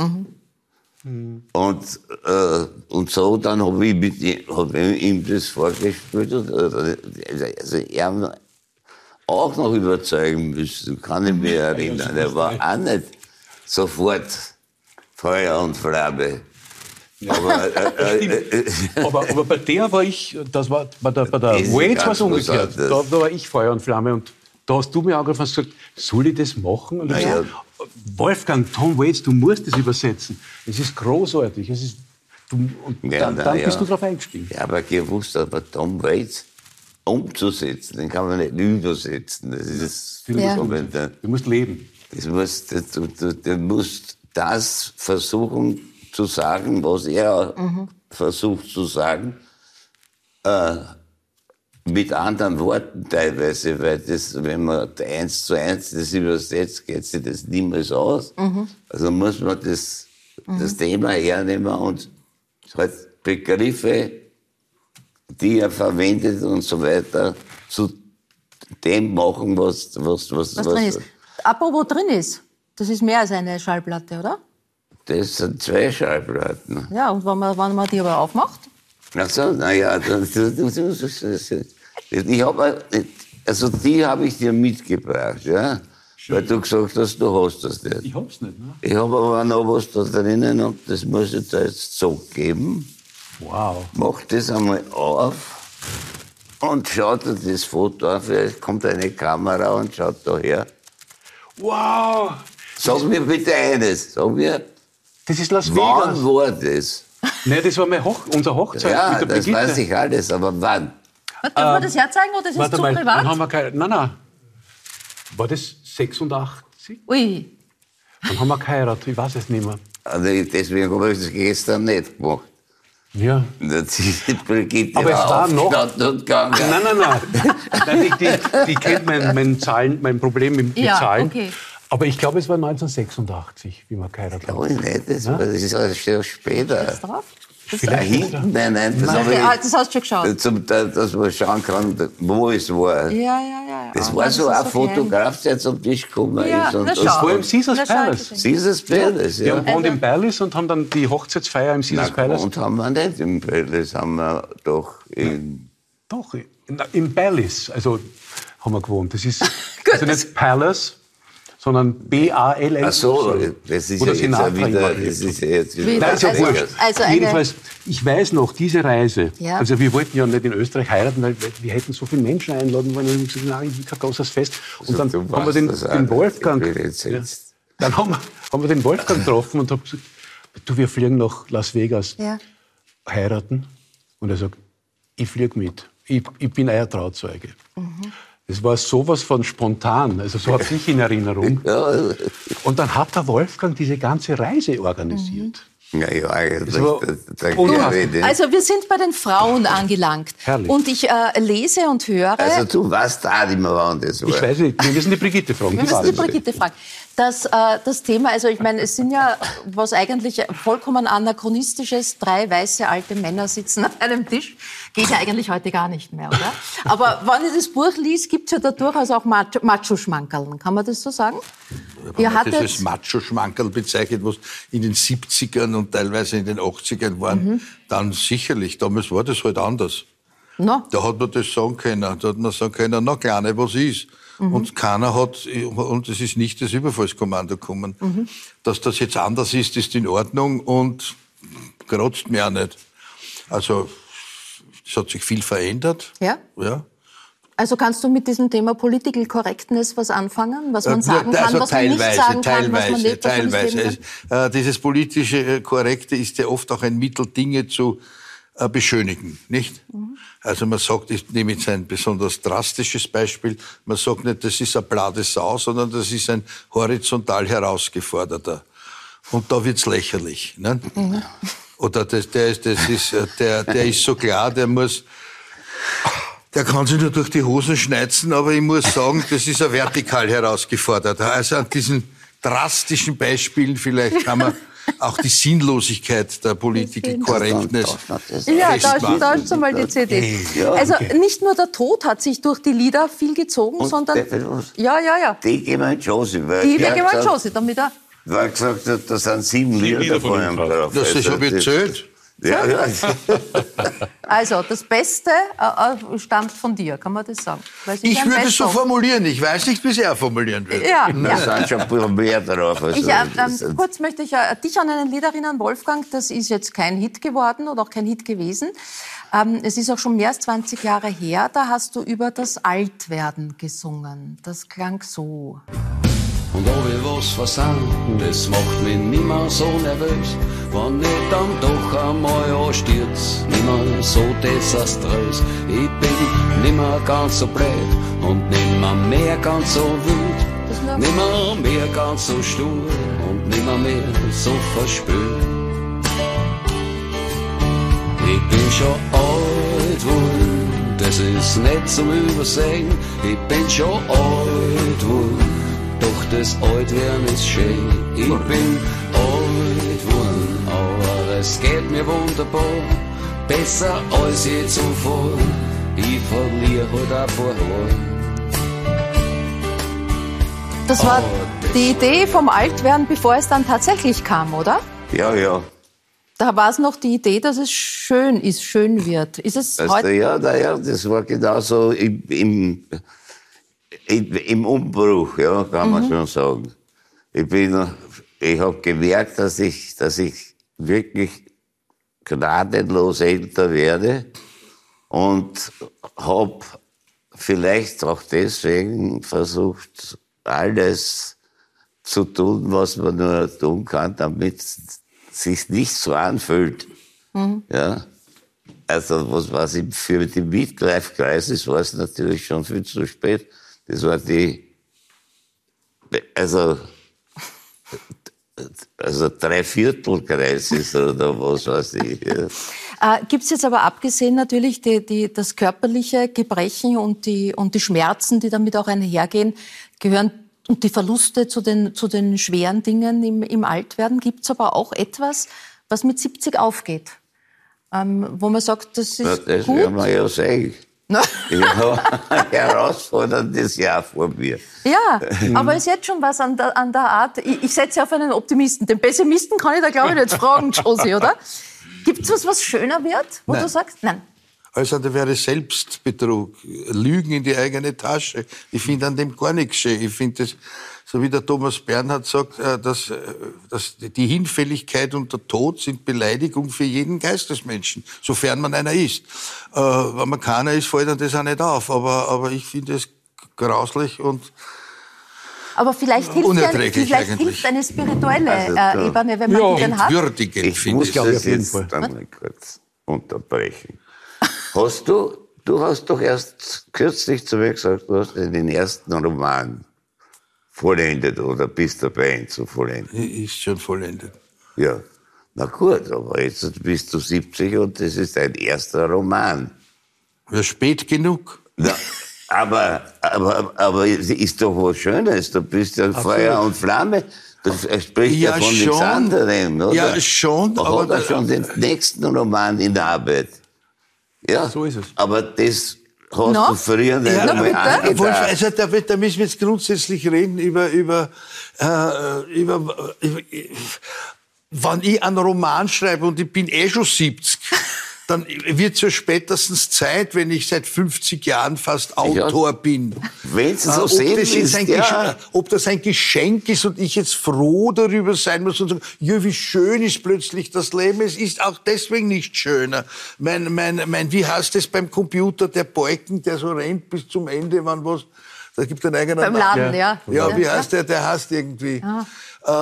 Speaker 3: Und, äh, und so dann habe ich, mit ihm- hab ich ihm das vorgespielt. Und, äh, also er auch noch überzeugen müssen, kann ich mich erinnern. Er war auch nicht sofort Feuer und Flamme. Aber, äh, [laughs] äh, äh, [laughs]
Speaker 4: Aber, aber bei der war ich, das war bei der, bei der
Speaker 3: Das ganz
Speaker 4: war es umgekehrt. Da, da war ich Feuer und Flamme und da hast du mir angegriffen und gesagt, soll ich das machen? Und ich
Speaker 3: Ja,
Speaker 4: hab gesagt, Wolfgang, Tom Waits, du musst das übersetzen. Es ist großartig. Es ist, du, und
Speaker 3: Ja,
Speaker 4: dann,
Speaker 3: na
Speaker 4: dann
Speaker 3: ja.
Speaker 4: bist du drauf eingestiegen.
Speaker 3: Ja, aber gewusst, aber Tom Waits umzusetzen, den kann man nicht übersetzen. Das ist
Speaker 1: Ja.
Speaker 3: momentan.
Speaker 4: Du musst leben.
Speaker 3: Das muss, du, du, du musst das versuchen zu sagen, was er versucht zu sagen, äh, mit anderen Worten teilweise, weil das, wenn man eins zu eins das übersetzt, geht sich das niemals aus. Also muss man das, das Thema hernehmen und halt Begriffe, die er verwendet und so weiter, zu dem machen, was, was, was,
Speaker 1: Was drin ist. Apropos drin ist, das ist mehr als eine Schallplatte, oder?
Speaker 3: Das sind zwei Schallplatten.
Speaker 1: Ja, und wenn man, wenn man die aber aufmacht?
Speaker 3: Ach so, naja, ich habe, also die habe ich dir mitgebracht, ja, weil du gesagt hast, du hast das nicht.
Speaker 4: Ich hab's nicht. Ne?
Speaker 3: Ich habe aber noch was da drinnen und das muss ich da jetzt so geben.
Speaker 4: Wow.
Speaker 3: Mach das einmal auf und schau dir das Foto an. Vielleicht kommt eine Kamera und schaut da her.
Speaker 4: Wow.
Speaker 3: Sag mir bitte eines. Sag mir,
Speaker 4: Das ist Las
Speaker 3: wann
Speaker 4: Vegas.
Speaker 3: war das?
Speaker 4: Nein, das war meine Hoch unsere Hochzeit
Speaker 3: Ja,
Speaker 4: mit der
Speaker 3: das
Speaker 4: Brigitte.
Speaker 3: weiß ich alles, aber wann?
Speaker 1: Dürfen wir das herzeigen oder das ist
Speaker 4: Warte
Speaker 1: zu
Speaker 4: mal, dann
Speaker 1: privat?
Speaker 4: haben wir keine, nein, nein. War das 86?
Speaker 1: Ui,
Speaker 4: Dann haben wir geheiratet, ich weiß es nicht mehr.
Speaker 3: Also deswegen habe ich das gestern nicht gemacht.
Speaker 4: Ja.
Speaker 3: Da ist die Brigitte
Speaker 4: Aber es war noch-
Speaker 3: und gegangen.
Speaker 4: Nein, nein, nein. nein die, die, die kennt mein, mein, Zahlen, mein Problem mit, mit
Speaker 1: Ja,
Speaker 4: Zahlen.
Speaker 1: okay.
Speaker 4: Aber ich glaube, es war 1986, wie wir geheiratet
Speaker 3: Oh,
Speaker 4: haben.
Speaker 3: nicht, das, war- das ist ja schon später.
Speaker 1: drauf?
Speaker 3: Da hinten, nein, nein, das habe
Speaker 1: Okay, ah,
Speaker 3: ich,
Speaker 1: das hast du schon geschaut.
Speaker 3: zum, dass man schauen kann, wo es war.
Speaker 1: Ja, ja, ja.
Speaker 3: Das
Speaker 1: Ah,
Speaker 3: war so
Speaker 1: ist
Speaker 3: ein
Speaker 1: okay.
Speaker 3: Fotograf, der zum Tisch gekommen
Speaker 1: Ja,
Speaker 3: ist. Und, und.
Speaker 4: Das im
Speaker 3: und
Speaker 4: Caesars Palace.
Speaker 3: Caesars Palace,
Speaker 4: Wir
Speaker 3: ja.
Speaker 4: haben gewohnt im Palace und haben dann die Hochzeitsfeier im Caesars Palace.
Speaker 3: und haben wir nicht im Palace, haben wir doch in...
Speaker 4: Doch, in- im Palace, also haben wir gewohnt. Das ist [laughs] also nicht Palace, sondern B-A-L-S.
Speaker 3: Ach so, das ist ja jetzt wieder... Das ist ja jetzt
Speaker 1: Wie-
Speaker 3: wieder
Speaker 4: Nein, ist ja
Speaker 1: Also-
Speaker 4: wurscht.
Speaker 1: also eine-
Speaker 4: Jedenfalls, ich weiß noch, diese Reise,
Speaker 1: Ja.
Speaker 4: also wir wollten ja nicht in Österreich heiraten, weil wir- hätten so viele Menschen einladen wollen. Und ich gesagt, nein, ich will kein großes Fest. Und dann haben wir den. Wolfgang, ja, dann haben wir, haben wir den Wolfgang getroffen und haben gesagt, du, wir fliegen nach Las Vegas,
Speaker 1: Ja.
Speaker 4: heiraten. Und er sagt, ich fliege mit. ich, ich bin euer Trauzeuge. Es war sowas von spontan, also so habe ich in Erinnerung. [laughs] Und dann hat der Wolfgang diese ganze Reise organisiert.
Speaker 3: Ja, ja, eigentlich.
Speaker 4: So,
Speaker 3: da, da
Speaker 4: unfassbar.
Speaker 3: Gerede.
Speaker 1: Also wir sind bei den Frauen angelangt.
Speaker 4: Herrlich.
Speaker 1: Und ich äh, lese und höre.
Speaker 3: also du weißt auch nicht mehr, wann das war.
Speaker 4: Ich weiß nicht, wir müssen die Brigitte fragen.
Speaker 1: Wir
Speaker 4: die
Speaker 1: müssen die. Brigitte fragen. Das, äh, das Thema, also ich meine, es sind ja was eigentlich vollkommen anachronistisches, drei weiße alte Männer sitzen an einem Tisch. Geht ja eigentlich heute gar nicht mehr, oder? Aber wenn ich das Buch liest, gibt es ja da durchaus auch Macho- Macho-Schmankerln. Kann man das so sagen? Ihr
Speaker 2: Wenn man das
Speaker 1: hattet,
Speaker 2: als Macho-Schmankerl bezeichnet, was in den 70ern und teilweise in den 80ern waren,
Speaker 1: Mhm.
Speaker 2: dann sicherlich. Damals war das halt anders.
Speaker 1: no,
Speaker 2: Da hat man das sagen können. Da hat man sagen können, na Kleine, was ist?
Speaker 1: Mhm.
Speaker 2: Und keiner hat, und es ist nicht das Überfallskommando gekommen.
Speaker 1: Mhm.
Speaker 2: Dass das jetzt anders ist, ist in Ordnung und kratzt mir auch nicht. Also, es hat sich viel verändert.
Speaker 1: ja?
Speaker 2: Ja.
Speaker 1: Also kannst du mit diesem Thema Political Correctness was anfangen? Was man
Speaker 2: Äh,
Speaker 1: sagen kann, was man nicht sagen kann,
Speaker 2: teilweise,
Speaker 1: was man nicht, was man nicht
Speaker 2: teilweise.
Speaker 1: kann?
Speaker 2: Äh, dieses politische äh, Korrekte ist ja oft auch ein Mittel, Dinge zu beschönigen, nicht?
Speaker 1: Mhm.
Speaker 2: Also man sagt, ich nehme jetzt ein besonders drastisches Beispiel, man sagt nicht, das ist eine blade Sau, sondern das ist ein horizontal herausgeforderter. Und da wird's lächerlich. Ne?
Speaker 1: Mhm.
Speaker 2: Oder das, der, ist, das ist, äh, der, der ist so klar, der muss, der kann sich nur durch die Hosen schneizen, aber ich muss sagen, das ist ein vertikal herausgeforderter. Also an diesen drastischen Beispielen vielleicht kann man [laughs] auch die Sinnlosigkeit der Political Correctness
Speaker 1: Ja, da, da ist einmal die CD. Also nicht nur der Tod hat sich durch die Lieder viel gezogen,
Speaker 3: Und
Speaker 1: sondern ja, ja, ja.
Speaker 3: Die in Josie, weil
Speaker 1: Die
Speaker 3: der
Speaker 1: Gewalt
Speaker 3: gesagt-
Speaker 1: Josie, damit er
Speaker 3: Weil er gesagt hat, da sind sieben Lieder,
Speaker 4: von ihm
Speaker 3: drauf.
Speaker 2: Das ist
Speaker 3: Also
Speaker 2: hab ich erzählt.
Speaker 3: Ja, ja. [laughs]
Speaker 1: Also, das Beste äh, äh, stammt von dir, kann man das sagen?
Speaker 2: Ich würde es so formulieren. Ich weiß nicht, wie es er formulieren würde.
Speaker 1: Ja, ja.
Speaker 3: sind schon mehr drauf. Also
Speaker 1: Ich, äh, ähm, kurz möchte ich äh, dich an ein Lied erinnern, Wolfgang. Das ist jetzt kein Hit geworden oder auch kein Hit gewesen. Ähm, es ist auch schon mehr als 20 Jahre her. Da hast du über das Altwerden gesungen. Das klang so.
Speaker 6: Und ob ich was versank, das macht mich nimmer so nervös. Wenn ich dann doch einmal anstürz, nimmer so desaströs. Ich bin nimmer ganz so blöd und nimmer mehr ganz so wild. Nimmer mehr ganz so stur und nimmer mehr so verspült. Ich bin schon alt worden, das ist nicht zum Übersehen. Ich bin schon alt worden, doch das Altwerden ist schön. Ich bin alt worden, aber es geht mir wunderbar, besser als je zuvor. Ich verliere halt ein paar Haare.
Speaker 1: Das war
Speaker 3: Oh,
Speaker 1: die Idee vom Altwerden, bevor es dann tatsächlich kam, oder?
Speaker 3: ja, ja.
Speaker 1: Da war es noch die Idee, dass es schön ist, schön wird. Ist es
Speaker 3: Also,
Speaker 1: heute?
Speaker 3: ja, na ja, das war genauso im, im, im, Umbruch, ja, kann man schon sagen. Ich bin, ich habe gemerkt, dass ich, dass ich wirklich gnadenlos älter werde und habe vielleicht auch deswegen versucht, alles zu tun, was man nur tun kann, damit sich nicht so anfühlt. Ja. Also was, was für die Midlife ist, war es natürlich schon viel zu spät. Das war die, also, also Dreiviertel-Crisis oder was weiß ich. Ja.
Speaker 1: Äh, Gibt es jetzt aber abgesehen natürlich die, die, das körperliche Gebrechen und die, und die Schmerzen, die damit auch einhergehen, gehören und die Verluste zu den, zu den schweren Dingen im, im Altwerden. Gibt es aber auch etwas, was mit 70 aufgeht? Ähm, wo man sagt, das ist
Speaker 3: Na, das
Speaker 1: gut.
Speaker 3: werden wir ja sehen. [laughs] Ein herausforderndes Jahr vor mir.
Speaker 1: ja, aber ist jetzt schon was an der, an der Art. Ich, ich setze auf einen Optimisten. Den Pessimisten kann ich da, glaube ich, nicht fragen, Josie, oder? Gibt es was, was schöner wird, wo
Speaker 2: Nein.
Speaker 1: du sagst, nein.
Speaker 2: Also da wäre Selbstbetrug, Lügen in die eigene Tasche. Ich finde an dem gar nichts schön. Ich finde das, so wie der Thomas Bernhard sagt, äh, dass, äh, dass die Hinfälligkeit und der Tod sind Beleidigung für jeden Geistesmenschen, sofern man einer ist. Äh, Wenn man keiner ist, fällt dann das auch nicht auf. Aber, aber ich finde es grauslich und
Speaker 1: Aber vielleicht hilft, ja, vielleicht hilft eine spirituelle
Speaker 3: Also
Speaker 1: äh,
Speaker 3: da-
Speaker 1: Ebene, wenn man
Speaker 4: Ja.
Speaker 1: die denn hat.
Speaker 3: Ich
Speaker 2: finde
Speaker 3: muss
Speaker 4: glaube ich
Speaker 3: das
Speaker 4: auf jeden
Speaker 3: jetzt
Speaker 4: Fall.
Speaker 3: einmal kurz unterbrechen. Hast du, Du hast doch erst kürzlich zu mir gesagt, du hast den ersten Roman vollendet oder bist dabei, ihn zu vollenden.
Speaker 2: Ist schon vollendet.
Speaker 3: Ja. Na gut, aber jetzt bist du 70 und das ist dein erster Roman.
Speaker 2: Ja, spät genug.
Speaker 3: Na, aber, aber, aber ist doch was Schönes. Du bist ja Feuer und Flamme. Das spricht ja,
Speaker 2: Ja,
Speaker 3: von nichts
Speaker 2: schon.
Speaker 3: anderem, oder?
Speaker 2: Ja, schon,
Speaker 3: Aber
Speaker 2: aber
Speaker 3: hat er schon den nächsten Roman in der Arbeit. Ja,
Speaker 4: So ist es.
Speaker 3: aber das hast
Speaker 1: No?
Speaker 3: du früher nicht
Speaker 1: Ja,
Speaker 3: einmal
Speaker 2: also da, da müssen wir jetzt grundsätzlich reden über, über, äh, über, über wenn ich einen Roman schreibe und ich bin eh schon 70, dann wird es ja spätestens Zeit, wenn ich seit 50 Jahren fast Autor bin.
Speaker 3: Wenn's so
Speaker 2: Äh, ob,
Speaker 3: sehen
Speaker 2: das
Speaker 3: willst,
Speaker 2: ein
Speaker 3: ja.
Speaker 2: Ob das ein Geschenk ist und ich jetzt froh darüber sein muss und sagen, ja, wie schön ist plötzlich das Leben. Es ist auch deswegen nicht schöner. Mein, mein, mein, wie heißt es beim Computer, der Balken, der so rennt bis zum Ende, wann was, da gibt einen eigenen
Speaker 1: Beim
Speaker 2: Namen.
Speaker 1: Laden, ja.
Speaker 2: Ja, wie
Speaker 1: Ja.
Speaker 2: heißt der? Der heißt irgendwie. Äh,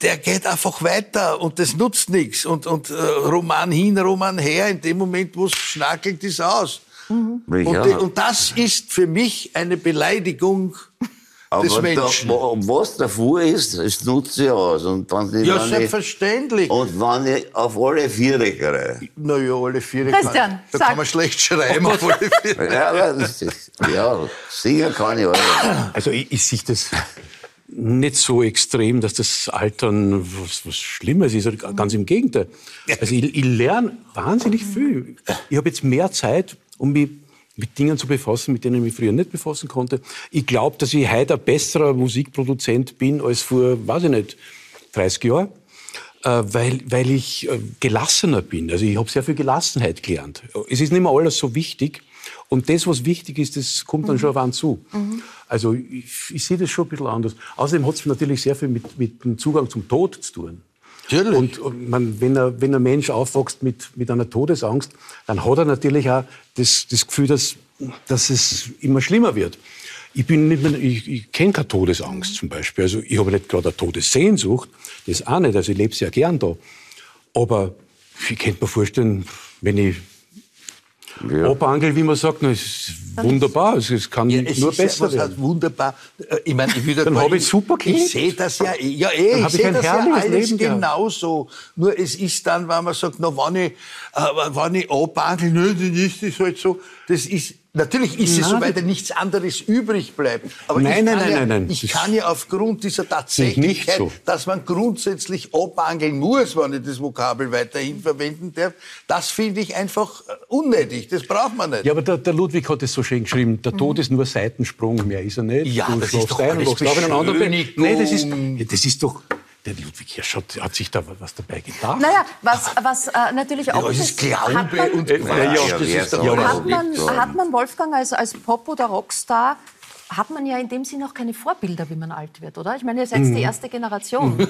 Speaker 2: der geht einfach weiter und das nutzt nichts. Und, und äh, Roman hin, Roman her, in dem Moment, wo es schnackelt, ist aus. Und,
Speaker 3: Ja.
Speaker 2: die- und das ist für mich eine Beleidigung
Speaker 3: aber da,
Speaker 2: Menschen.
Speaker 3: wo- was davor ist, das nutzt sie aus. Und wenn ich,
Speaker 2: ja,
Speaker 3: wenn ich,
Speaker 2: selbstverständlich.
Speaker 3: und wenn ich auf alle Viere gehe.
Speaker 2: Naja, alle vier
Speaker 1: Christian,
Speaker 2: kann, Da
Speaker 1: sag.
Speaker 2: kann man schlecht schreiben. auf alle vier. [laughs]
Speaker 3: Ja, ist, ja, sicher kann ich alle.
Speaker 4: Also ich, ich sehe das nicht so extrem, dass das Altern was, was Schlimmes ist. Ganz im Gegenteil. Also ich, ich lerne wahnsinnig viel. Ich habe jetzt mehr Zeit, um mich mit Dingen zu befassen, mit denen ich mich früher nicht befassen konnte. Ich glaube, dass ich heute ein besserer Musikproduzent bin als vor, weiß ich nicht, 30 Jahren. Äh, weil, weil ich äh, gelassener bin. Also ich habe sehr viel Gelassenheit gelernt. Es ist nicht mehr alles so wichtig. Und das, was wichtig ist, das kommt dann schon auf einen zu. Also ich, ich sehe das schon ein bisschen anders. Außerdem hat es natürlich sehr viel mit, mit dem Zugang zum Tod zu tun.
Speaker 2: Natürlich.
Speaker 4: Und, und man, wenn, er, wenn ein Mensch aufwächst mit, mit einer Todesangst, dann hat er natürlich auch das, das Gefühl, dass, dass es immer schlimmer wird. Ich, bin nicht mehr, ich, ich kenne keine Todesangst zum Beispiel. Also ich habe nicht gerade eine Todessehnsucht, das auch nicht. Also ich lebe sehr gern da. Aber ich könnte mir vorstellen, wenn ich
Speaker 3: Ja.
Speaker 4: abangel, wie man sagt, ist wunderbar. Es, es kann
Speaker 2: Ja, es
Speaker 4: nur
Speaker 2: ist ja,
Speaker 4: besser
Speaker 2: was
Speaker 4: werden.
Speaker 2: wunderbar. Äh, Ich meine, ich da [laughs]
Speaker 4: Dann
Speaker 2: gar
Speaker 4: hab ich super
Speaker 2: Ich
Speaker 4: gelebt.
Speaker 2: sehe das ja, eh- ja, eh, ich
Speaker 4: hab ich
Speaker 2: sehe
Speaker 4: ein
Speaker 2: das ja
Speaker 4: herrliches
Speaker 2: alles
Speaker 4: Leben gehabt.
Speaker 2: genauso. Nur es ist dann, wenn man sagt, na, wenn ich, äh, wenn ich abangel, nö, dann ist das halt so. Das ist, natürlich ist es
Speaker 4: Nein,
Speaker 2: so, weil da nichts anderes übrig bleibt. Aber
Speaker 4: Nein,
Speaker 2: ich
Speaker 4: nein,
Speaker 2: kann
Speaker 4: nein,
Speaker 2: ja,
Speaker 4: nein, nein.
Speaker 2: Ich kann ja aufgrund dieser
Speaker 4: nicht
Speaker 2: Tatsächlichkeit,
Speaker 4: so.
Speaker 2: dass man grundsätzlich abangeln muss, wenn ich das Vokabel weiterhin verwenden darf, das finde ich einfach äh, unnötig. Das braucht man nicht.
Speaker 4: Ja, aber der, der Ludwig hat es so schön geschrieben. Der Tod ist nur Seitensprung, mehr ist er nicht.
Speaker 2: Ja,
Speaker 4: du
Speaker 2: das ist doch
Speaker 4: ein und einen anderen. Nein, das ist, ja, das ist doch... Der Ludwig Hirsch hat, hat sich da was dabei gedacht.
Speaker 1: Naja, was, was äh, natürlich auch
Speaker 2: Ja, es ist Glaube
Speaker 1: hat man,
Speaker 2: und
Speaker 4: Äh,
Speaker 2: Quatsch.
Speaker 4: ja,
Speaker 2: ist
Speaker 1: hat, man, hat Wolfgang als, als Pop- oder Rockstar, hat man ja in dem Sinne auch keine Vorbilder, wie man alt wird, oder? Ich meine, ihr seid
Speaker 2: Mhm.
Speaker 1: die erste Generation. ähm,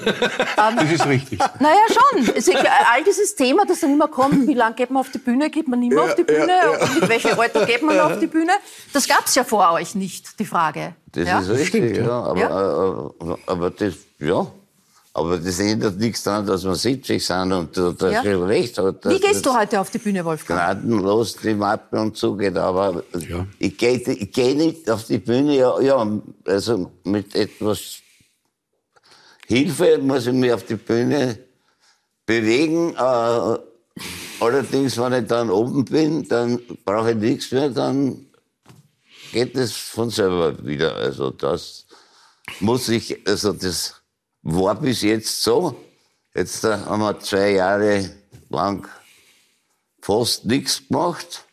Speaker 4: Das ist richtig.
Speaker 1: naja, schon. Ist, all dieses Thema, das dann immer kommt, wie lange geht man auf die Bühne, geht man nicht mehr auf die Bühne, und mit welchem Alter geht man auf die Bühne, das gab es ja vor euch nicht, die Frage.
Speaker 3: Das
Speaker 1: ja?
Speaker 3: ist richtig, ja. Aber,
Speaker 1: Ja.
Speaker 3: äh, aber das, ja. Aber das ändert nichts daran, dass wir 70 sind und dass
Speaker 1: Ja.
Speaker 3: recht hat.
Speaker 1: Wie gehst
Speaker 3: das
Speaker 1: du heute auf die Bühne, Wolfgang?
Speaker 3: Gnadenlos die Mappe und zugeht. Aber
Speaker 4: Ja.
Speaker 3: ich gehe ich geh nicht auf die Bühne, ja, ja, also mit etwas Hilfe muss ich mich auf die Bühne bewegen. Äh, allerdings, wenn ich dann oben bin, dann brauche ich nichts mehr, dann geht es von selber wieder. Also das muss ich, also das war bis jetzt so. Jetzt äh, haben wir zwei Jahre lang fast nichts gemacht.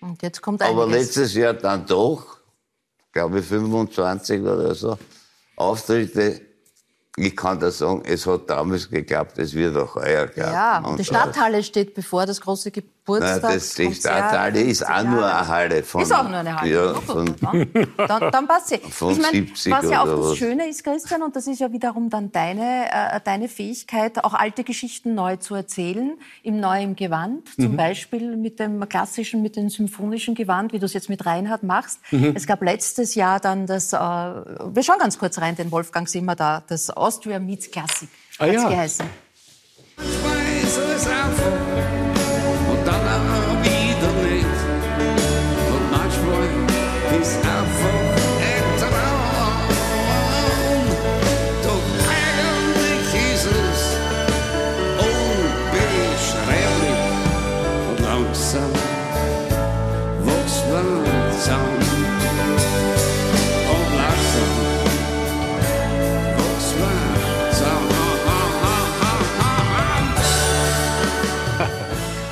Speaker 1: Und jetzt kommt
Speaker 3: Aber
Speaker 1: einiges.
Speaker 3: letztes Jahr dann doch, glaube ich 25 oder so, Auftritte. Ich kann da sagen, es hat damals geklappt, es wird auch heuer klappen.
Speaker 1: Ja, und die
Speaker 3: äh,
Speaker 1: Stadthalle steht bevor, das große
Speaker 3: Nein,
Speaker 1: Geburtstag.
Speaker 3: das, die Stadthalle ist auch nur eine Halle von.
Speaker 1: Ist auch nur eine Halle.
Speaker 3: Ja,
Speaker 1: Na
Speaker 3: von,
Speaker 1: dann, dann, dann passt sie. [laughs]
Speaker 3: Von
Speaker 1: ich mein,
Speaker 3: 70
Speaker 1: was ja auch das
Speaker 3: was.
Speaker 1: Schöne ist, Christian, und das ist ja wiederum dann deine, äh, deine Fähigkeit, auch alte Geschichten neu zu erzählen, im neuen Gewand. Zum Beispiel mit dem klassischen, mit dem symphonischen Gewand, wie du es jetzt mit Reinhard machst. Es gab letztes Jahr dann das, äh, wir schauen ganz kurz rein, den Wolfgang sehen wir da, das Austria Meets Classic.
Speaker 4: Ah, ja.
Speaker 1: geheißen.
Speaker 6: Weiß es einfach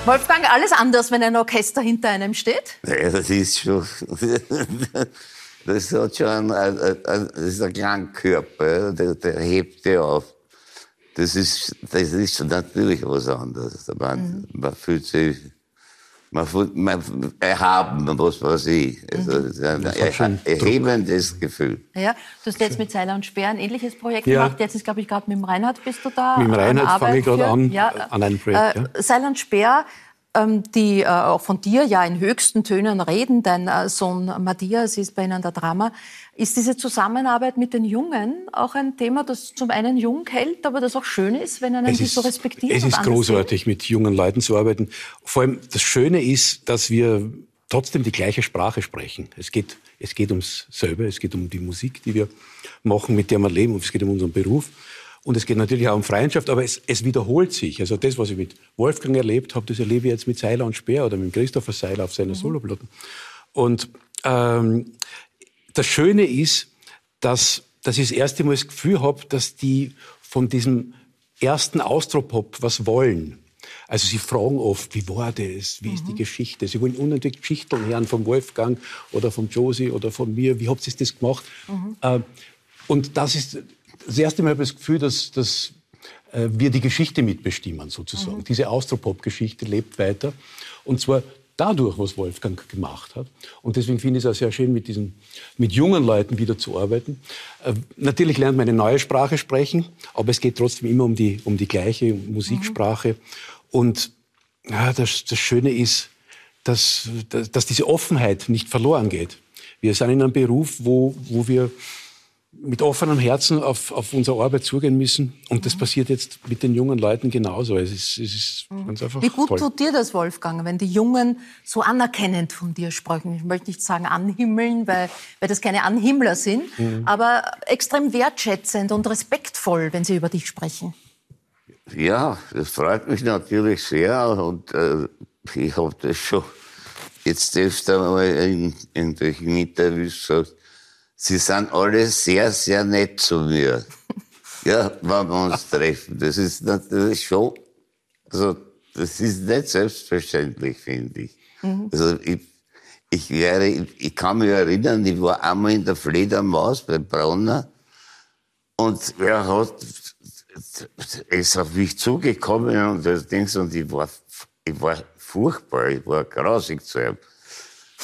Speaker 1: Wolfgang, alles anders, wenn ein Orchester hinter einem steht?
Speaker 3: Ja, das ist schon. [laughs] Das hat schon ein, ein, ein, das ist ein Klangkörper, ja, der, der hebt dir auf. Das ist, das ist schon natürlich was anderes. Man, man fühlt sich, man man erhaben, was weiß ich. Also, das ist ein erhebendes Gefühl.
Speaker 1: Ja, du hast jetzt mit Seiler und Speer ein ähnliches Projekt
Speaker 4: Ja.
Speaker 1: gemacht. Jetzt ist, glaube ich, gerade mit dem Reinhard bist du da.
Speaker 4: Mit dem Reinhard fange ich gerade an,
Speaker 1: ja,
Speaker 4: an einem Projekt,
Speaker 1: Äh, Seiler und Speer, die äh, auch von dir ja in höchsten Tönen reden. Dein äh, Sohn Matthias ist bei Ihnen der Drama. Ist diese Zusammenarbeit mit den Jungen auch ein Thema, das zum einen jung hält, aber das auch schön ist, wenn einen
Speaker 4: Es
Speaker 1: die
Speaker 4: ist,
Speaker 1: so respektieren?
Speaker 4: es ist großartig, mit jungen Leuten zu arbeiten. Vor allem das Schöne ist, dass wir trotzdem die gleiche Sprache sprechen. Es geht, es geht ums selbe, es geht um die Musik, die wir machen, mit der wir leben, und es geht um unseren Beruf. Und es geht natürlich auch um Freundschaft, aber es, es wiederholt sich. Also das, was ich mit Wolfgang erlebt habe, das erlebe ich jetzt mit Seiler und Speer oder mit Christopher Seiler auf seiner Soloplatten. Und ähm, das Schöne ist, dass, dass ich das erste Mal das Gefühl habe, dass die von diesem ersten Austropop was wollen. Also sie fragen oft, wie war das, wie ist die Geschichte? Sie wollen unendlich Geschichten hören vom Wolfgang oder vom Josie oder von mir. Wie habt ihr das gemacht? Äh, und das ist das erste Mal habe ich das Gefühl, dass, dass äh, wir die Geschichte mitbestimmen, sozusagen. Diese Austropop-Geschichte lebt weiter. Und zwar dadurch, was Wolfgang gemacht hat. Und deswegen finde ich es auch sehr schön, mit diesen, mit jungen Leuten wieder zu arbeiten. Äh, natürlich lernt man eine neue Sprache sprechen, aber es geht trotzdem immer um die, um die gleiche Musiksprache. Und ja, das, das Schöne ist, dass, dass, dass diese Offenheit nicht verloren geht. Wir sind in einem Beruf, wo, wo wir mit offenem Herzen auf, auf unsere Arbeit zugehen müssen. Und das passiert jetzt mit den jungen Leuten genauso. Es ist, es ist ganz einfach
Speaker 1: Wie gut
Speaker 4: toll.
Speaker 1: tut dir das, Wolfgang, wenn die Jungen so anerkennend von dir sprechen? Ich möchte nicht sagen anhimmeln, weil, weil das keine Anhimmler sind, aber extrem wertschätzend und respektvoll, wenn sie über dich sprechen.
Speaker 3: Ja, das freut mich natürlich sehr und äh, ich habe das schon jetzt öfter mal in, in solchen Interviews gesagt. Sie sind alle sehr, sehr nett zu mir. [laughs] Ja, wenn wir uns treffen. Das ist natürlich schon, also das ist nicht selbstverständlich, finde ich. Also ich, ich, wäre, ich, kann mich erinnern, ich war einmal in der Fledermaus bei Bronner und wer hat, ist auf mich zugekommen und das Ding und ich war, ich war furchtbar, ich war grausig zu ihm,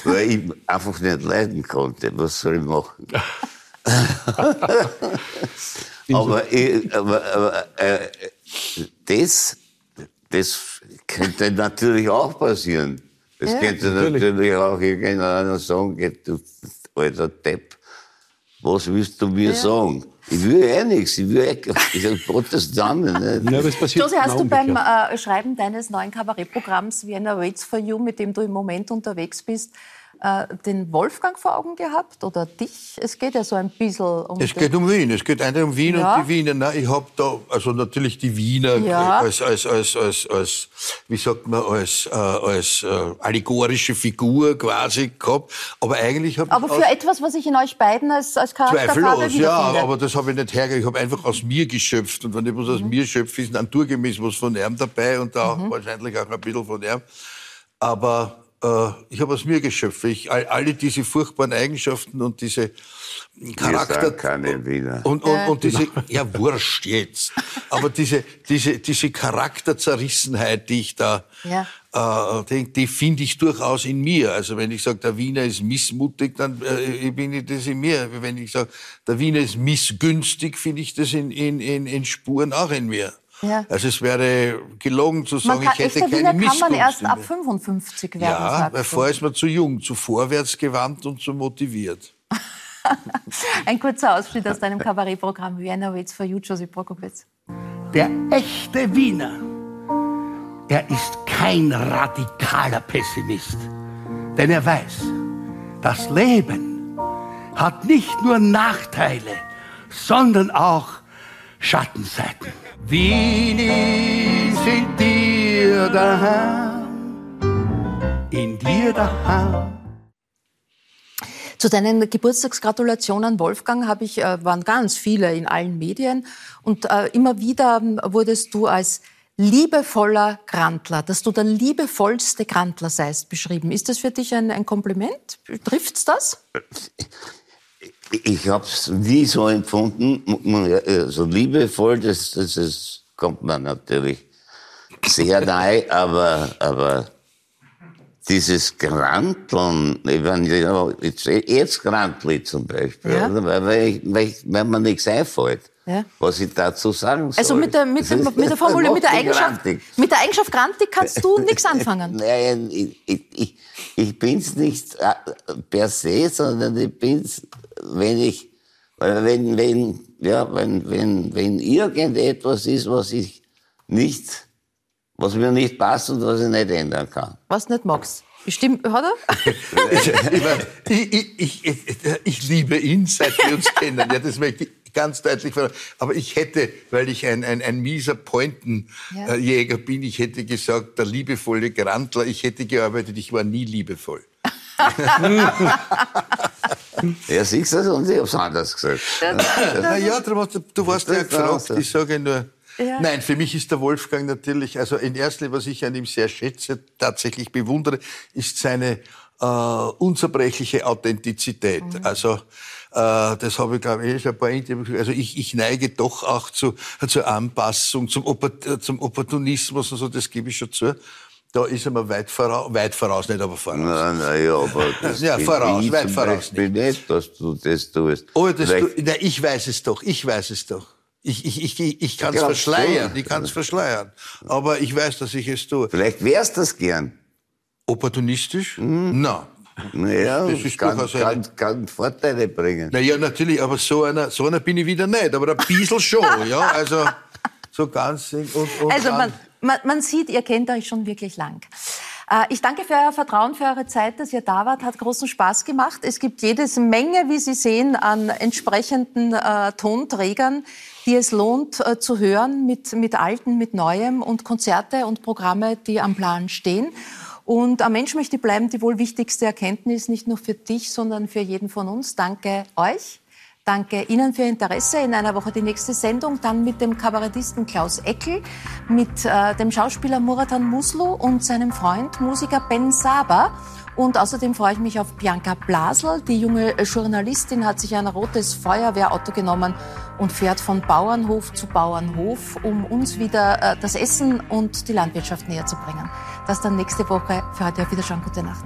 Speaker 3: weil ich einfach nicht leiden konnte. Was soll ich [laughs] machen? aber ich, aber, aber äh, das, das könnte natürlich auch passieren. Das
Speaker 1: Ja.
Speaker 3: könnte natürlich. auch irgendeiner sagen, du alter Depp, was willst du mir sagen? Ich will eh nichts, ich will eh, ich bin Protestant. Nicht?
Speaker 4: Ja, aber es passiert
Speaker 1: Josie, hast
Speaker 4: genau
Speaker 1: du beim äh, Schreiben deines neuen Kabarettprogramms Vienna Waits for You, mit dem du im Moment unterwegs bist, äh, den Wolfgang vor Augen gehabt oder dich? Es geht ja so ein bisschen um
Speaker 2: Es geht um Wien, es geht eigentlich um Wien
Speaker 1: Ja.
Speaker 2: und die Wiener. Nein, ich habe da, also natürlich die Wiener
Speaker 1: Ja.
Speaker 2: als, als, als, als, als, wie sagt man, als, äh, als äh, allegorische Figur quasi gehabt. Aber eigentlich habe
Speaker 1: aber
Speaker 2: ich
Speaker 1: für
Speaker 2: aus-
Speaker 1: etwas, was ich in euch beiden als, als Charakterfarbe
Speaker 2: Zweifellos, ja, aber das habe ich nicht hergegeben. Ich habe einfach aus mir geschöpft. Und wenn ich was
Speaker 1: Mhm.
Speaker 2: aus mir schöpfe, ist naturgemäß was von ihm dabei und da auch wahrscheinlich auch ein bisschen von ihm. Aber äh, ich habe aus mir geschöpft. Ich, all, alle diese furchtbaren Eigenschaften und diese Charakter...
Speaker 3: Wiener.
Speaker 2: Und, und, und diese, ja, wurscht jetzt. Aber diese, diese, diese Charakterzerrissenheit, die ich da,
Speaker 1: Ja.
Speaker 2: äh, die, die finde ich durchaus in mir. Also wenn ich sage, der Wiener ist missmutig, dann äh, bin ich das in mir. Wenn ich sage, der Wiener ist missgünstig, finde ich das in, in, in, in Spuren auch in mir.
Speaker 1: Ja.
Speaker 2: Also es wäre gelogen zu sagen,
Speaker 1: kann,
Speaker 2: ich hätte keine
Speaker 1: Wiener kann
Speaker 2: Missgunst
Speaker 1: man erst ab
Speaker 2: mir.
Speaker 1: 55 werden,
Speaker 2: Ja, weil vorher ist man zu jung, zu vorwärtsgewandt und zu motiviert. [laughs]
Speaker 1: Ein kurzer Ausschnitt aus deinem Kabarettprogramm Vienna Waits for You, Josie Prokopitz.
Speaker 11: Der echte Wiener, er ist kein radikaler Pessimist, denn er weiß, das Leben hat nicht nur Nachteile, sondern auch Schattenseiten. Wien ist in dir daheim, in dir daheim.
Speaker 1: Zu deinen Geburtstagsgratulationen, Wolfgang, habe ich, äh, waren ganz viele in allen Medien. Und äh, immer wieder ähm, wurdest du als liebevoller Grantler, dass du der liebevollste Grantler seist, beschrieben. Ist das für dich ein, ein Kompliment? Trifft's das?
Speaker 3: Ich habe es nie so empfunden. So liebevoll, das, das, das kommt man natürlich sehr nahe, aber, aber dieses Granteln, ich meine, jetzt, jetzt Grantli zum Beispiel,
Speaker 1: Ja.
Speaker 3: Weil, weil, weil, mir nichts einfällt,
Speaker 1: Ja.
Speaker 3: was ich dazu sagen soll.
Speaker 1: Also mit der, mit, mit der Formulierung, mit der Eigenschaft,
Speaker 3: Grantig.
Speaker 1: mit der Eigenschaft Grantig kannst du [laughs] nichts anfangen.
Speaker 3: Nein, ich, ich, ich, ich bin's nicht äh, per se, sondern ich bin's, wenn ich, wenn, wenn, ja, wenn, wenn, wenn irgendetwas ist, was ich nicht, was mir nicht passt und was ich nicht ändern kann.
Speaker 1: Was nicht magst. Bestimmt, hat er? [laughs]
Speaker 2: ich, ich, ich, ich, liebe ihn, seit wir uns kennen. Ja, das möchte ich ganz deutlich sagen. Aber ich hätte, weil ich ein, ein, ein mieser Pointenjäger bin, ich hätte gesagt, der liebevolle Grantler, ich hätte gearbeitet, ich war nie liebevoll. [laughs] [laughs]
Speaker 3: Ja, siehst du das? Und ich hab's anders gesagt.
Speaker 2: Na ja, darum hast du, du warst ja gefragt, ich sage nur,
Speaker 1: Ja.
Speaker 2: nein, für mich ist der Wolfgang natürlich, also in erster Linie, was ich an ihm sehr schätze, tatsächlich bewundere, ist seine äh, unzerbrechliche Authentizität. Also äh, das habe ich, glaube ich, schon ein paar Interviews. Also ich, ich neige doch auch zu, zur Anpassung, zum, Oppor- zum Opportunismus und so, das gebe ich schon zu. Da ist er mir weit voraus, weit voraus, nicht aber voraus.
Speaker 3: Na, na ja, aber [laughs] das
Speaker 2: Ja,
Speaker 3: bin
Speaker 2: voraus,
Speaker 3: ich
Speaker 2: weit
Speaker 3: zum
Speaker 2: voraus
Speaker 3: Beispiel nicht, dass du das tust.
Speaker 2: Oh, das du, na, ich weiß es doch, ich weiß es doch. Ich, ich, ich, ich, ich kann es
Speaker 3: Glaubst du?
Speaker 2: verschleiern, ich kann es verschleiern. Aber ich weiß, dass ich es tue.
Speaker 3: Vielleicht wärst das gern.
Speaker 2: Opportunistisch?
Speaker 3: Mhm.
Speaker 2: Na.
Speaker 3: Naja,
Speaker 2: Das ist
Speaker 3: kann,
Speaker 2: durchaus eine-
Speaker 3: kann, kann Vorteile bringen.
Speaker 2: Naja, natürlich, aber so einer, so einer bin ich wieder nicht. Aber ein bisschen schon, ja. Also, so ganz. Und, und
Speaker 1: Also man, man, man sieht, ihr kennt euch schon wirklich lang. Äh, Ich danke für euer Vertrauen, für eure Zeit, dass ihr da wart. Hat großen Spaß gemacht. Es gibt jedes Menge, wie Sie sehen, an entsprechenden äh, Tonträgern, die es lohnt äh, zu hören, mit, mit Alten, mit Neuem und Konzerte und Programme, die am Plan stehen. Und am Mensch möchte bleiben die wohl wichtigste Erkenntnis, nicht nur für dich, sondern für jeden von uns. Danke euch. Danke Ihnen für Ihr Interesse. In einer Woche die nächste Sendung, dann mit dem Kabarettisten Klaus Eckel, mit äh, dem Schauspieler Muratan Muslu und seinem Freund Musiker Ben Saber. Und außerdem freue ich mich auf Bianca Blasel. Die junge Journalistin hat sich ein rotes Feuerwehrauto genommen und fährt von Bauernhof zu Bauernhof, um uns wieder äh, das Essen und die Landwirtschaft näher zu bringen. Das dann nächste Woche. Für heute auf Wiederschauen. Gute Nacht.